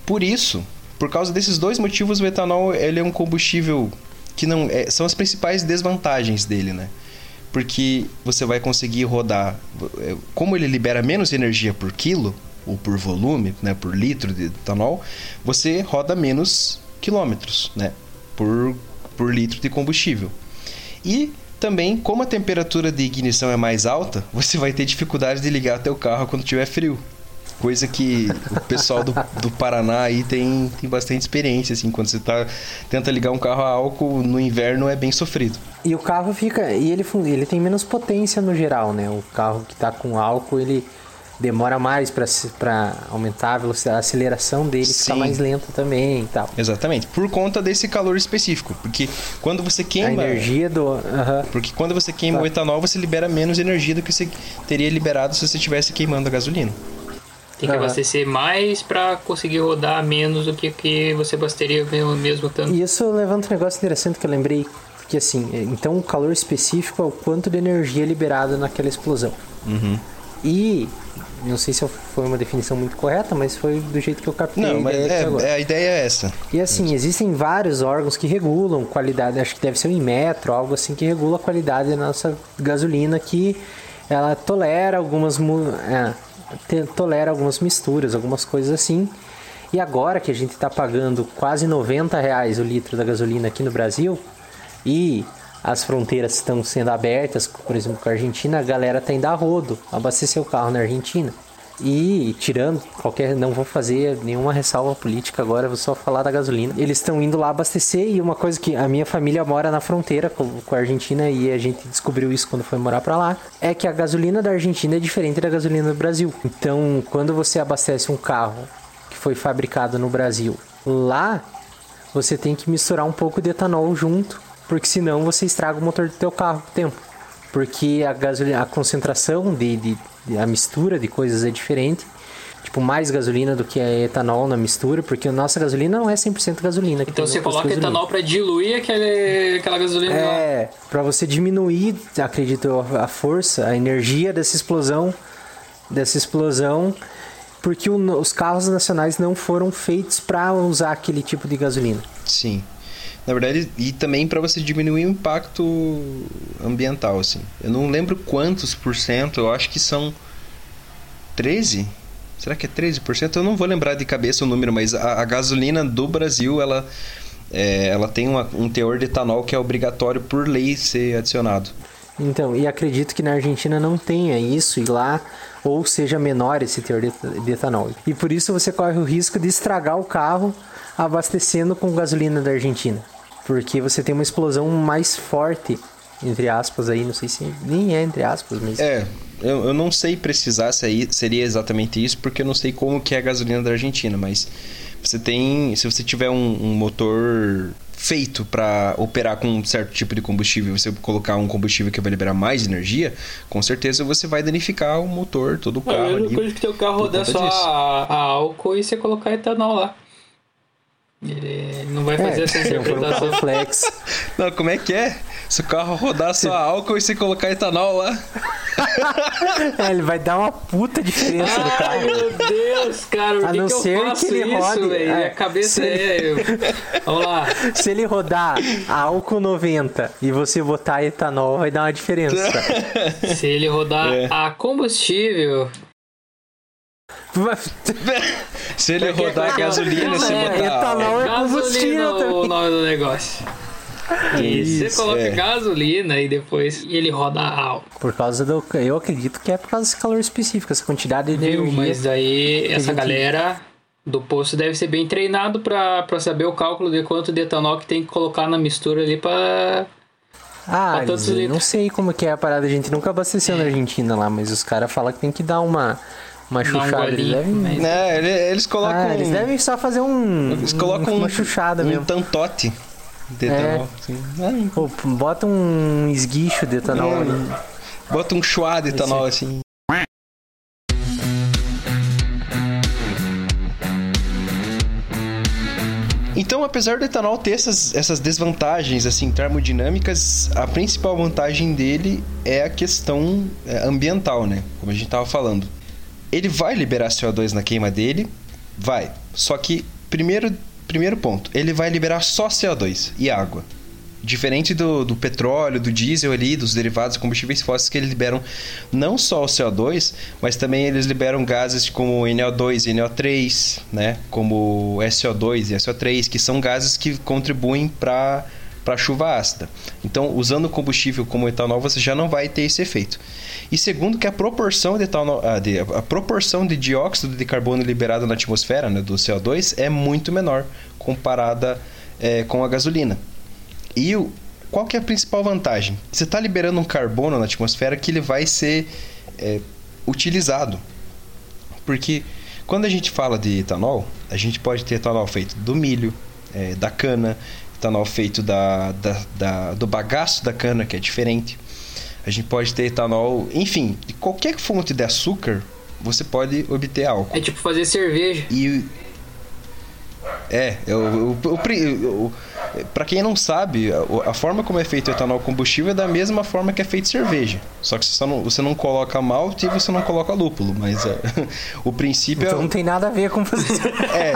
Por isso, por causa desses dois motivos, o etanol ele é um combustível que não é, são as principais desvantagens dele, né? Porque você vai conseguir rodar, é, como ele libera menos energia por quilo ou por volume, né, por litro de etanol, você roda menos quilômetros, né, por por litro de combustível. E também, como a temperatura de ignição é mais alta, você vai ter dificuldade de ligar teu carro quando tiver frio. Coisa que o pessoal do, do Paraná aí tem, tem bastante experiência, assim, quando você tá, tenta ligar um carro a álcool no inverno é bem sofrido. e o carro fica. E ele, ele tem menos potência no geral, né? O carro que tá com álcool, ele demora mais pra aumentar a velocidade, a aceleração dele fica Sim. mais lenta também e tal. Exatamente, por conta desse calor específico, porque quando você A queima, energia do. porque quando você queima Tá. o etanol, você libera menos energia do que você teria liberado se você estivesse queimando a gasolina. Tem que abastecer mais pra conseguir rodar menos do que, que você abasteria mesmo, mesmo tanto. E isso levanta um negócio interessante que eu lembrei. Porque assim, é, então o calor específico é o quanto de energia liberada naquela explosão. E não sei se foi uma definição muito correta, mas foi do jeito que eu captei Não, a mas ideia aqui é, agora. é, a ideia é essa. E assim, existem vários órgãos que regulam qualidade, acho que deve ser o Inmetro, algo assim que regula a qualidade da nossa gasolina que ela tolera algumas mu- é, tolera algumas misturas, algumas coisas assim. E agora que a gente está pagando quase 90 reais o litro da gasolina aqui no Brasil e as fronteiras estão sendo abertas, por exemplo, com a Argentina, a galera tá indo a rodo abastecer o carro na Argentina. E tirando qualquer. Não vou fazer nenhuma ressalva política agora, vou só falar da gasolina. Eles estão indo lá abastecer e uma coisa que a minha família mora na fronteira com, com a Argentina e a gente descobriu isso quando foi morar pra lá. É que a gasolina da Argentina é diferente da gasolina do Brasil. Então, quando você abastece um carro que foi fabricado no Brasil lá, você tem que misturar um pouco de etanol junto, porque senão você estraga o motor do teu carro com o tempo. Porque a gasolina, a concentração de, de, de- a mistura de coisas é diferente. Tipo, mais gasolina do que a etanol na mistura, porque a nossa gasolina não é 100% gasolina. que Então você coloca ali. etanol pra diluir aquele, aquela gasolina. É, pra você diminuir, acredito eu, a força, a energia dessa explosão, dessa explosão, porque o- os carros nacionais não foram feitos pra usar aquele tipo de gasolina. Sim. Na verdade, e também para você diminuir o impacto ambiental, assim. Eu não lembro quantos por cento, eu acho que são 13? Será que é 13%? Eu não vou lembrar de cabeça o número, mas a, a gasolina do Brasil, ela, é, ela tem uma- um teor de etanol que é obrigatório por lei ser adicionado. Então, e acredito que na Argentina não tenha isso e lá ou seja menor esse teor de de etanol. E por isso você corre o risco de estragar o carro abastecendo com gasolina da Argentina. Porque você tem uma explosão mais forte, entre aspas aí, não sei se nem é entre aspas, mas É, eu, eu não sei precisar se aí seria exatamente isso, porque eu não sei como que é a gasolina da Argentina, mas você tem, se você tiver um, um motor feito para operar com um certo tipo de combustível, você colocar um combustível que vai liberar mais energia, com certeza você vai danificar o motor, todo o É a carro mesma ali. coisa que teu carro rodar só a, a álcool e você colocar etanol lá. Ele não vai fazer essa for um interpretação. carro flex. Não, como é que é? Se o carro rodar só álcool e você colocar etanol lá. É, ele vai dar uma puta diferença no Ai carro. meu Deus, cara, por A que, não que eu ser faço que ele isso, rode, velho? é, Minha cabeça ele- é. eu- Vamos lá. Se ele rodar a álcool 90 e você botar etanol, vai dar uma diferença. Se ele rodar É. a combustível. Se ele Porque rodar é- gasolina, você é, botar etanol é gasolina combustível o nome do negócio. E você Isso, coloca é. gasolina e depois ele roda a álcool. Por causa do. Eu acredito que é por causa desse calor específico, essa quantidade de Viu? energia. Mas aí essa galera do posto deve ser bem treinado pra, pra saber o cálculo de quanto de etanol que tem que colocar na mistura ali pra. Ah, Pra não litros. sei como que é a parada, a gente nunca abasteceu na Argentina lá, mas os caras falam que tem que dar uma, uma um chuchada. eles devem. mas- É, ele- eles colocam. Ah, eles devem só fazer um. Eles colocam uma um, chuchada um mesmo. tantote de É. etanol. assim. Pô, bota um esguicho de etanol É. ali. Bota um chuá de etanol assim. Então, apesar do etanol ter essas, essas desvantagens assim termodinâmicas, a principal vantagem dele é a questão é, ambiental, né? Como a gente tava falando. Ele vai liberar CO2 na queima dele, vai. Só que primeiro, primeiro ponto, ele vai liberar só CO2 e água. Diferente do, do petróleo, do diesel ali, dos derivados de combustíveis fósseis que eles liberam não só o CO2, mas também eles liberam gases como NO2 e NO3, né? Como SO2 e SO3, que são gases que contribuem para para chuva ácida. Então, usando combustível como etanol, você já não vai ter esse efeito. E segundo que a proporção de, etanol, ah, de- a proporção de dióxido de carbono liberado na atmosfera, né, do CO2, é muito menor comparada eh, com a gasolina. E o, qual que é a principal vantagem? Você está liberando um carbono na atmosfera que ele vai ser é, utilizado. Porque quando a gente fala de etanol, a gente pode ter etanol feito do milho, é, da cana, etanol feito da, da, da- do bagaço da cana, que é diferente. A gente pode ter etanol, enfim, de qualquer fonte de açúcar, você pode obter álcool. É tipo fazer cerveja. E. É, eu, eu, eu, para quem não sabe, a, a, forma como é feito o etanol combustível é da mesma forma que é feito cerveja. Só que você não, você não coloca malte e você não coloca lúpulo, mas é, o princípio então é. não tem nada a ver com você. É.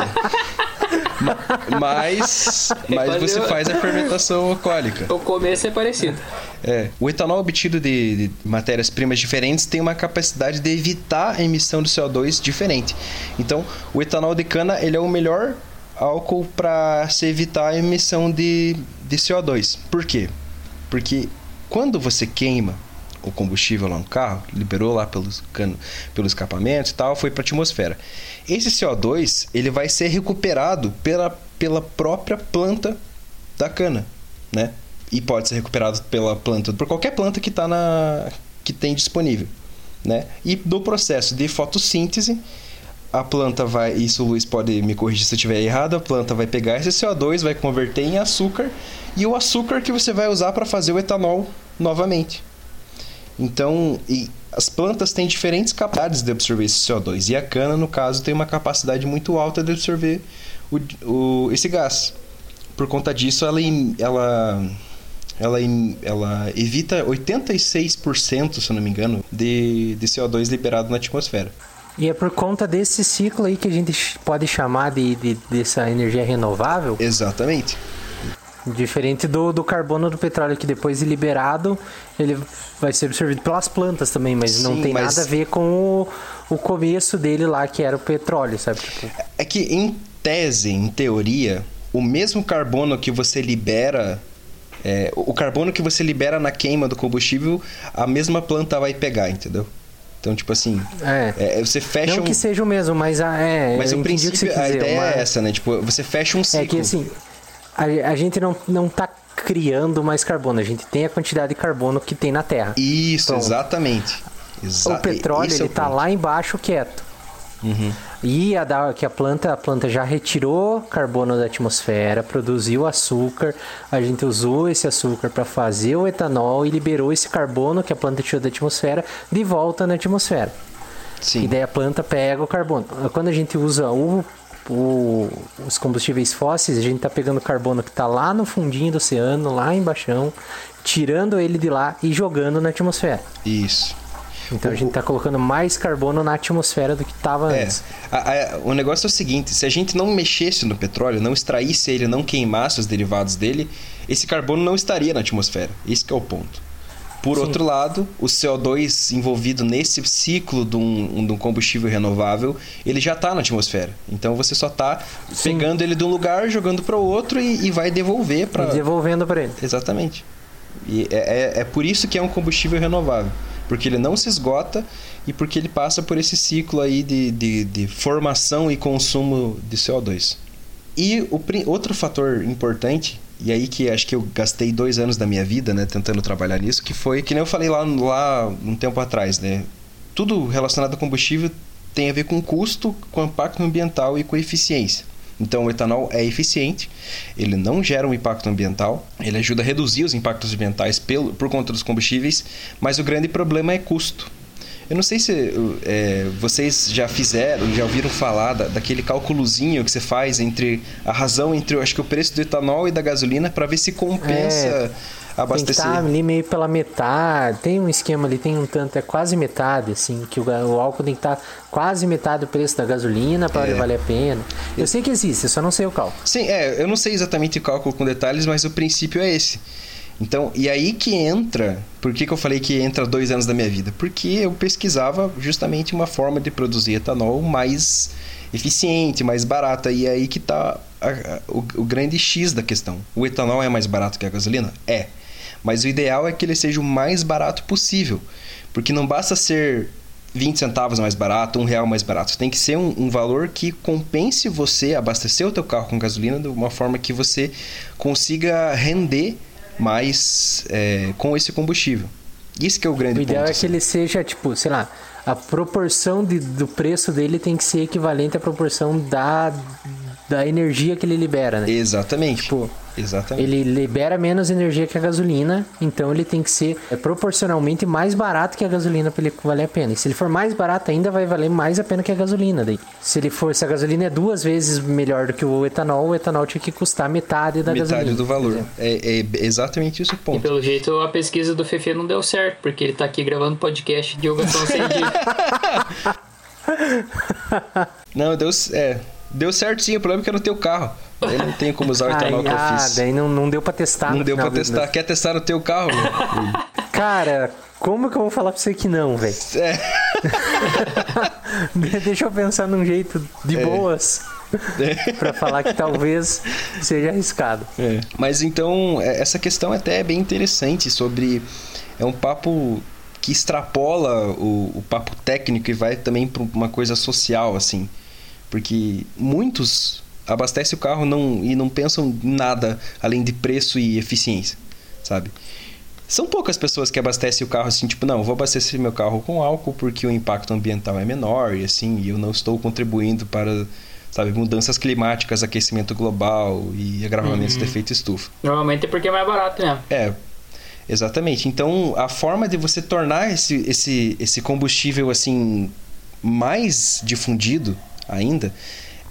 mas mas você faz a fermentação alcoólica. O começo é parecido. É, o etanol obtido de, de matérias-primas diferentes tem uma capacidade de evitar a emissão de CO2 diferente. Então, o etanol de cana ele é o melhor álcool para se evitar a emissão de, de CO2. Por quê? Porque quando você queima o combustível lá no carro, liberou lá pelos, cano, pelos escapamentos e tal, foi para a atmosfera. Esse CO2 ele vai ser recuperado pela, pela própria planta da cana, né? E pode ser recuperado pela planta, por qualquer planta que tá na que tem disponível, né? E do processo de fotossíntese, a planta vai, isso o Luiz pode me corrigir se eu estiver errado, a planta vai pegar esse CO2, vai converter em açúcar e o açúcar que você vai usar para fazer o etanol novamente. Então, as plantas têm diferentes capacidades de absorver esse CO2 e a cana, no caso, tem uma capacidade muito alta de absorver o, o, esse gás. Por conta disso, ela, ela, ela, ela evita 86%, se eu não me engano, de, de CO2 liberado na atmosfera. E é por conta desse ciclo aí que a gente pode chamar de, de dessa energia renovável? Exatamente. Diferente do, do carbono do petróleo, que depois de liberado, ele vai ser absorvido pelas plantas também, mas Sim, não tem mas... nada a ver com o, o começo dele lá, que era o petróleo, sabe? Tipo... É que em tese, em teoria, o mesmo carbono que você libera é, o carbono que você libera na queima do combustível, a mesma planta vai pegar, entendeu? Então, tipo assim, é. É, você fecha Não um... que seja o mesmo, mas a, é, mas o princípio, que a ideia uma... é essa, né? Tipo, você fecha um ciclo. É que assim, a, a gente não, não tá criando mais carbono, a gente tem a quantidade de carbono que tem na Terra. Isso, então, exatamente. Exa o petróleo, ele é tá lá embaixo quieto. Uhum. E a da, que a planta, a planta já retirou carbono da atmosfera, produziu açúcar, a gente usou esse açúcar para fazer o etanol e liberou esse carbono que a planta tirou da atmosfera de volta na atmosfera. Sim. E daí a planta pega o carbono. Quando a gente usa o, o, os combustíveis fósseis, a gente está pegando carbono que está lá no fundinho do oceano, lá embaixo, tirando ele de lá e jogando na atmosfera. Isso. Então a gente está colocando mais carbono na atmosfera do que estava é. antes. A, a, o negócio é o seguinte: se a gente não mexesse no petróleo, não extraísse ele, não queimasse os derivados dele, esse carbono não estaria na atmosfera. Esse é o ponto. Por Sim. outro lado, o CO2 envolvido nesse ciclo de um, de um combustível renovável, ele já está na atmosfera. Então você só está pegando ele de um lugar, jogando para o outro e, e, vai devolver para. Devolvendo para ele. Exatamente. E é, é, é por isso que é um combustível renovável porque ele não se esgota e porque ele passa por esse ciclo aí de, de, de formação e consumo de CO2. E o outro fator importante, e aí que acho que eu gastei dois anos da minha vida, né, tentando trabalhar nisso, que foi, que nem eu falei lá, lá um tempo atrás, né, tudo relacionado a combustível tem a ver com custo, com impacto ambiental e com eficiência. Então, o etanol é eficiente, ele não gera um impacto ambiental, ele ajuda a reduzir os impactos ambientais pelo, por conta dos combustíveis, mas o grande problema é custo. Eu não sei se é, vocês já fizeram, já ouviram falar da, daquele cálculozinho que você faz entre a razão entre, acho que o preço do etanol e da gasolina para ver se compensa. É abastecer. Tem que tá ali meio pela metade. Tem um esquema ali, tem um tanto, é quase metade, assim, que o, o álcool tem que estar tá quase metade do preço da gasolina para é. valer a pena. Eu sei que existe, eu só não sei o cálculo. Sim, é, eu não sei exatamente o cálculo com detalhes, mas o princípio é esse. Então, e aí que entra. Por que, que eu falei que entra dois anos da minha vida? Porque eu pesquisava justamente uma forma de produzir etanol mais eficiente, mais barata. E aí que está o, o grande X da questão. O etanol é mais barato que a gasolina? É. Mas o ideal é que ele seja o mais barato possível. Porque não basta ser 20 centavos mais barato, um real mais barato. Tem que ser um, um, valor que compense você abastecer o teu carro com gasolina de uma forma que você consiga render mais é, com esse combustível. Isso que é o grande O ideal ponto, é que ele seja, tipo, sei lá, a proporção de, do preço dele tem que ser equivalente à proporção da da energia que ele libera, né? Exatamente. Tipo, Exatamente. Ele libera menos energia que a gasolina, então ele tem que ser é, proporcionalmente mais barato que a gasolina para ele valer a pena. E se ele for mais barato, ainda vai valer mais a pena que a gasolina. Daí. Se ele for, se a gasolina é duas vezes melhor do que o etanol, o etanol tinha que custar metade da Metade gasolina. do valor. É, é exatamente isso o E ponto. pelo jeito a pesquisa do Fefe não deu certo, porque ele tá aqui gravando podcast de divulgação científica. Não, deu, é, deu certo sim, o problema é que eu não tenho carro. Eu não tenho como usar o etanol Ai, que eu ah, fiz. daí não, não deu pra testar. Não deu pra testar. Quer testar no teu carro? Cara, como que eu vou falar pra você que não, velho? É. Deixa eu pensar num jeito de É. boas pra falar que talvez seja arriscado. É. Mas então, é, essa questão até é bem interessante sobre. É um papo que extrapola o, o papo técnico e vai também para uma coisa social, assim. Porque muitos abastecem o carro não, e não pensam em nada além de preço e eficiência, sabe? São poucas pessoas que abastecem o carro assim, tipo, não, vou abastecer meu carro com álcool porque o impacto ambiental é menor e assim, eu não estou contribuindo para, sabe, mudanças climáticas, aquecimento global e agravamentos do efeito estufa. Normalmente é porque é mais barato mesmo. É, exatamente. Então, a forma de você tornar esse, esse, esse combustível assim mais difundido ainda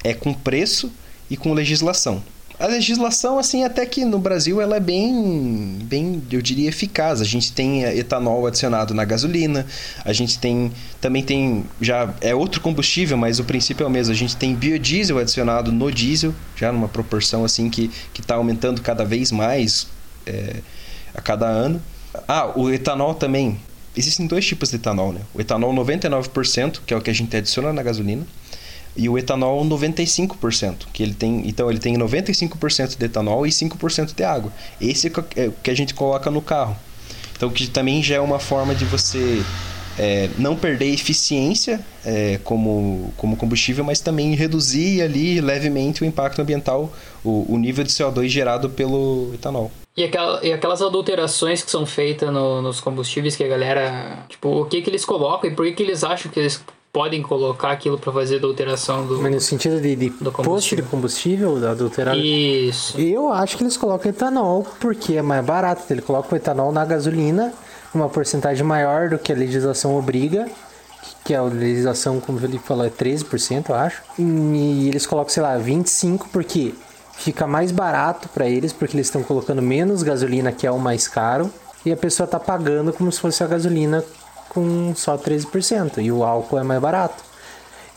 é com preço e com legislação. A legislação, assim, até que no Brasil ela é bem, bem, eu diria, eficaz. A gente tem eh, etanol adicionado na gasolina, a gente tem, também tem, já é outro combustível, mas o princípio é o mesmo. A gente tem biodiesel adicionado no diesel, já numa proporção assim que está aumentando cada vez mais é, a cada ano. Ah, o etanol também. Existem dois tipos de etanol, né? O etanol 99%, que é o que a gente adiciona na gasolina, e o etanol 95%, que ele tem, então ele tem 95% de etanol e 5% de água. Esse é o que a gente coloca no carro. Então que também já é uma forma de você é, não perder eficiência é, como, como combustível, mas também reduzir ali levemente o impacto ambiental, o, o nível de CO2 gerado pelo etanol. E, aquela- e aquelas adulterações que são feitas no- nos combustíveis que a galera. Tipo, o que que eles colocam e por que que eles acham que eles podem colocar aquilo pra fazer adulteração do. Mas no sentido de, de Do posto de combustível adulterado. Isso. Eu acho que eles colocam etanol porque é mais barato. Ele coloca o etanol na gasolina, uma porcentagem maior do que a legislação obriga, que a legislação, como ele falou, é 13%, eu acho. E eles colocam, sei lá, 25% porque fica mais barato para eles, porque eles estão colocando menos gasolina, que é o mais caro, e a pessoa tá pagando como se fosse a gasolina com só 13%, e o álcool é mais barato.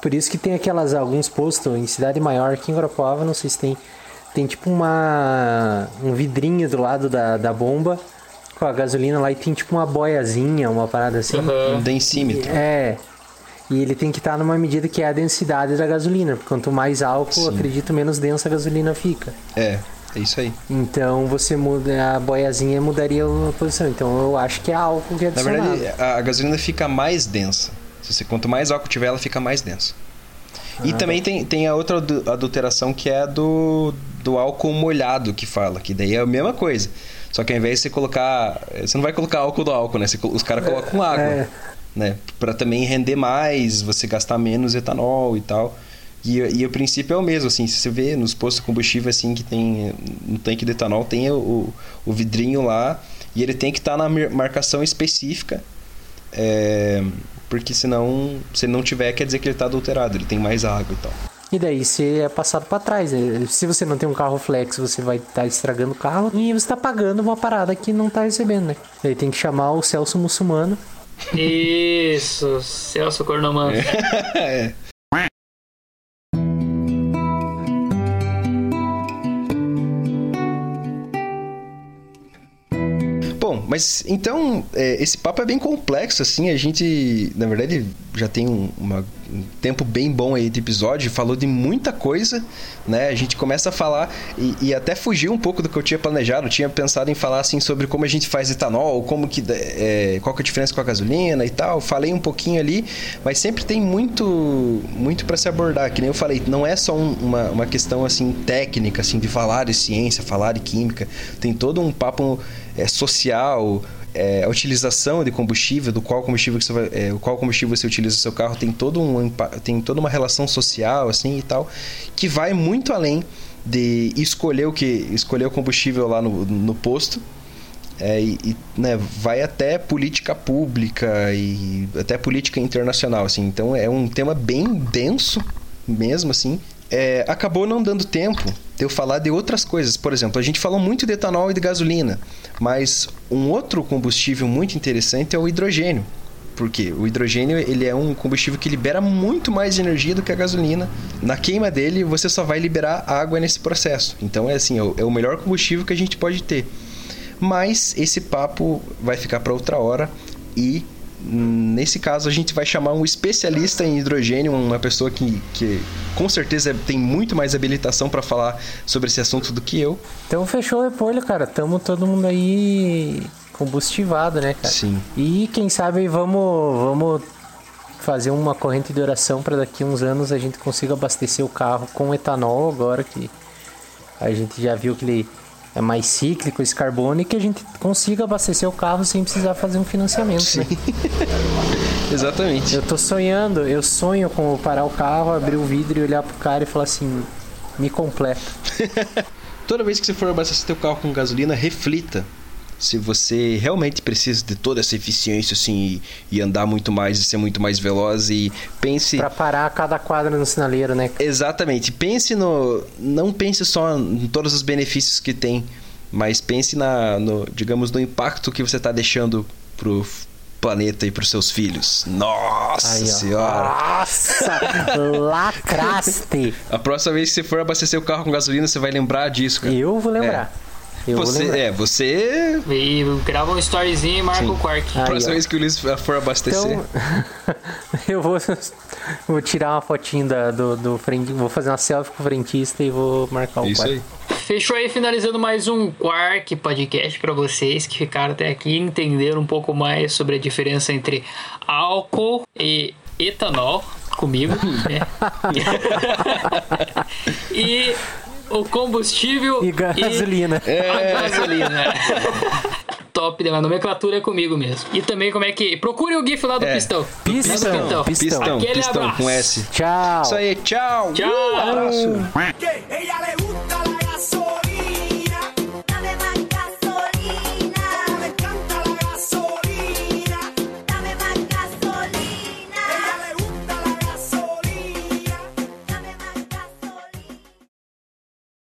Por isso que tem aquelas alguns postos em cidade maior aqui em Guarapuava, não sei se tem tem tipo uma um vidrinho do lado da, da bomba com a gasolina lá e tem tipo uma boiazinha, uma parada assim. Aham. Um densímetro. É. E ele tem que estar numa medida que é a densidade da gasolina, porque quanto mais álcool, Sim. acredito, menos densa a gasolina fica. É, é isso aí. Então você muda a boiazinha mudaria a posição. Então eu acho que é álcool que é Na verdade, a, a gasolina fica mais densa. Se você, quanto mais álcool tiver, ela fica mais densa. E também tem, tem a outra adu- adulteração que é a do, do álcool molhado que fala, que daí é a mesma coisa. Só que ao invés de você colocar. Você não vai colocar álcool do álcool, né? Você os caras colocam água. é. Né? Pra também render mais, você gastar menos etanol e tal. E, e o princípio é o mesmo, assim, se você vê nos postos de combustível assim que tem no tanque de etanol, tem o, o vidrinho lá e ele tem que estar na mer- marcação específica. é, porque senão, se não tiver, quer dizer que ele está adulterado, ele tem mais água e tal. E daí você é passado para trás. né? Se você não tem um carro flex, você vai estar estragando o carro e você está pagando uma parada que não está recebendo, né? Daí tem que chamar o Celso Muçulmano. Isso, Celso Cornomano. é. Bom, mas então é, esse papo é bem complexo, assim. A gente, na verdade, já tem um, uma- um tempo bem bom aí de episódio, falou de muita coisa, né? A gente começa a falar e, e até fugiu um pouco do que eu tinha planejado. Eu tinha pensado em falar assim sobre como a gente faz etanol, como que é, qual que é a diferença com a gasolina e tal. Falei um pouquinho ali, mas sempre tem muito, muito para se abordar. Que nem eu falei, não é só um- uma, uma questão assim técnica, assim de falar de ciência, falar de química. Tem todo um papo é, social, é, a utilização de combustível, do qual combustível que você vai, é, qual combustível você utiliza no seu carro tem todo um tem toda uma relação social assim e tal, que vai muito além de escolher o que escolher o combustível lá no, no posto. É, e, né, vai até política pública e até política internacional, assim. Então é um tema bem denso mesmo, assim. É, acabou não dando tempo eu falar de outras coisas. Por exemplo, a gente falou muito de etanol e de gasolina, mas um outro combustível muito interessante é o hidrogênio. Porque o hidrogênio ele é um combustível que libera muito mais energia do que a gasolina. Na queima dele, você só vai liberar água nesse processo. Então é assim, é o- é melhor combustível que a gente pode ter. Mas esse papo vai ficar para outra hora e nesse caso a gente vai chamar um especialista em hidrogênio, uma pessoa que, que com certeza tem muito mais habilitação para falar sobre esse assunto do que eu. Então fechou o repolho, cara. Tamo todo mundo aí combustivado, né, cara? Sim. E quem sabe vamos, vamos fazer uma corrente de oração para daqui a uns anos a gente consiga abastecer o carro com etanol agora que a gente já viu que ele é mais cíclico esse carbono e que a gente consiga abastecer o carro sem precisar fazer um financiamento, né? Exatamente. Eu tô sonhando, eu sonho com parar o carro, abrir o vidro e olhar pro cara e falar assim, me completa. Toda vez que você for abastecer teu carro com gasolina, reflita se você realmente precisa de toda essa eficiência assim e, e andar muito mais e ser muito mais veloz e pense Pra parar cada quadra no sinaleiro, né? Exatamente. Pense no. Não pense só em todos os benefícios que tem, mas pense na, no, digamos, no impacto que você está deixando pro planeta e pros seus filhos. Nossa Aí, senhora! Nossa, lacraste. A próxima vez que você for abastecer o carro com gasolina, você vai lembrar disso, cara. Eu vou lembrar. Eu Você, é, você. E grava um storyzinho e marca Sim. o Quark. Aí, próxima ó. vez que o Luiz for abastecer. Então, eu vou, vou tirar uma fotinho da, do, do frente, vou fazer uma selfie com o frentista e vou marcar o Isso quarto. aí. Fechou aí, finalizando mais um Quark Podcast pra vocês que ficaram até aqui e entenderam um pouco mais sobre a diferença entre álcool e etanol comigo, né? e o combustível E gasolina. a gasolina. Top, né? a nomenclatura é comigo mesmo. E também como é que. Procure o GIF lá do É. pistão. Pistão, do pistão. Pistão, Aquele pistão abraço. com S. Tchau. Isso aí, tchau! Tchau. Abraço! Hey, hey,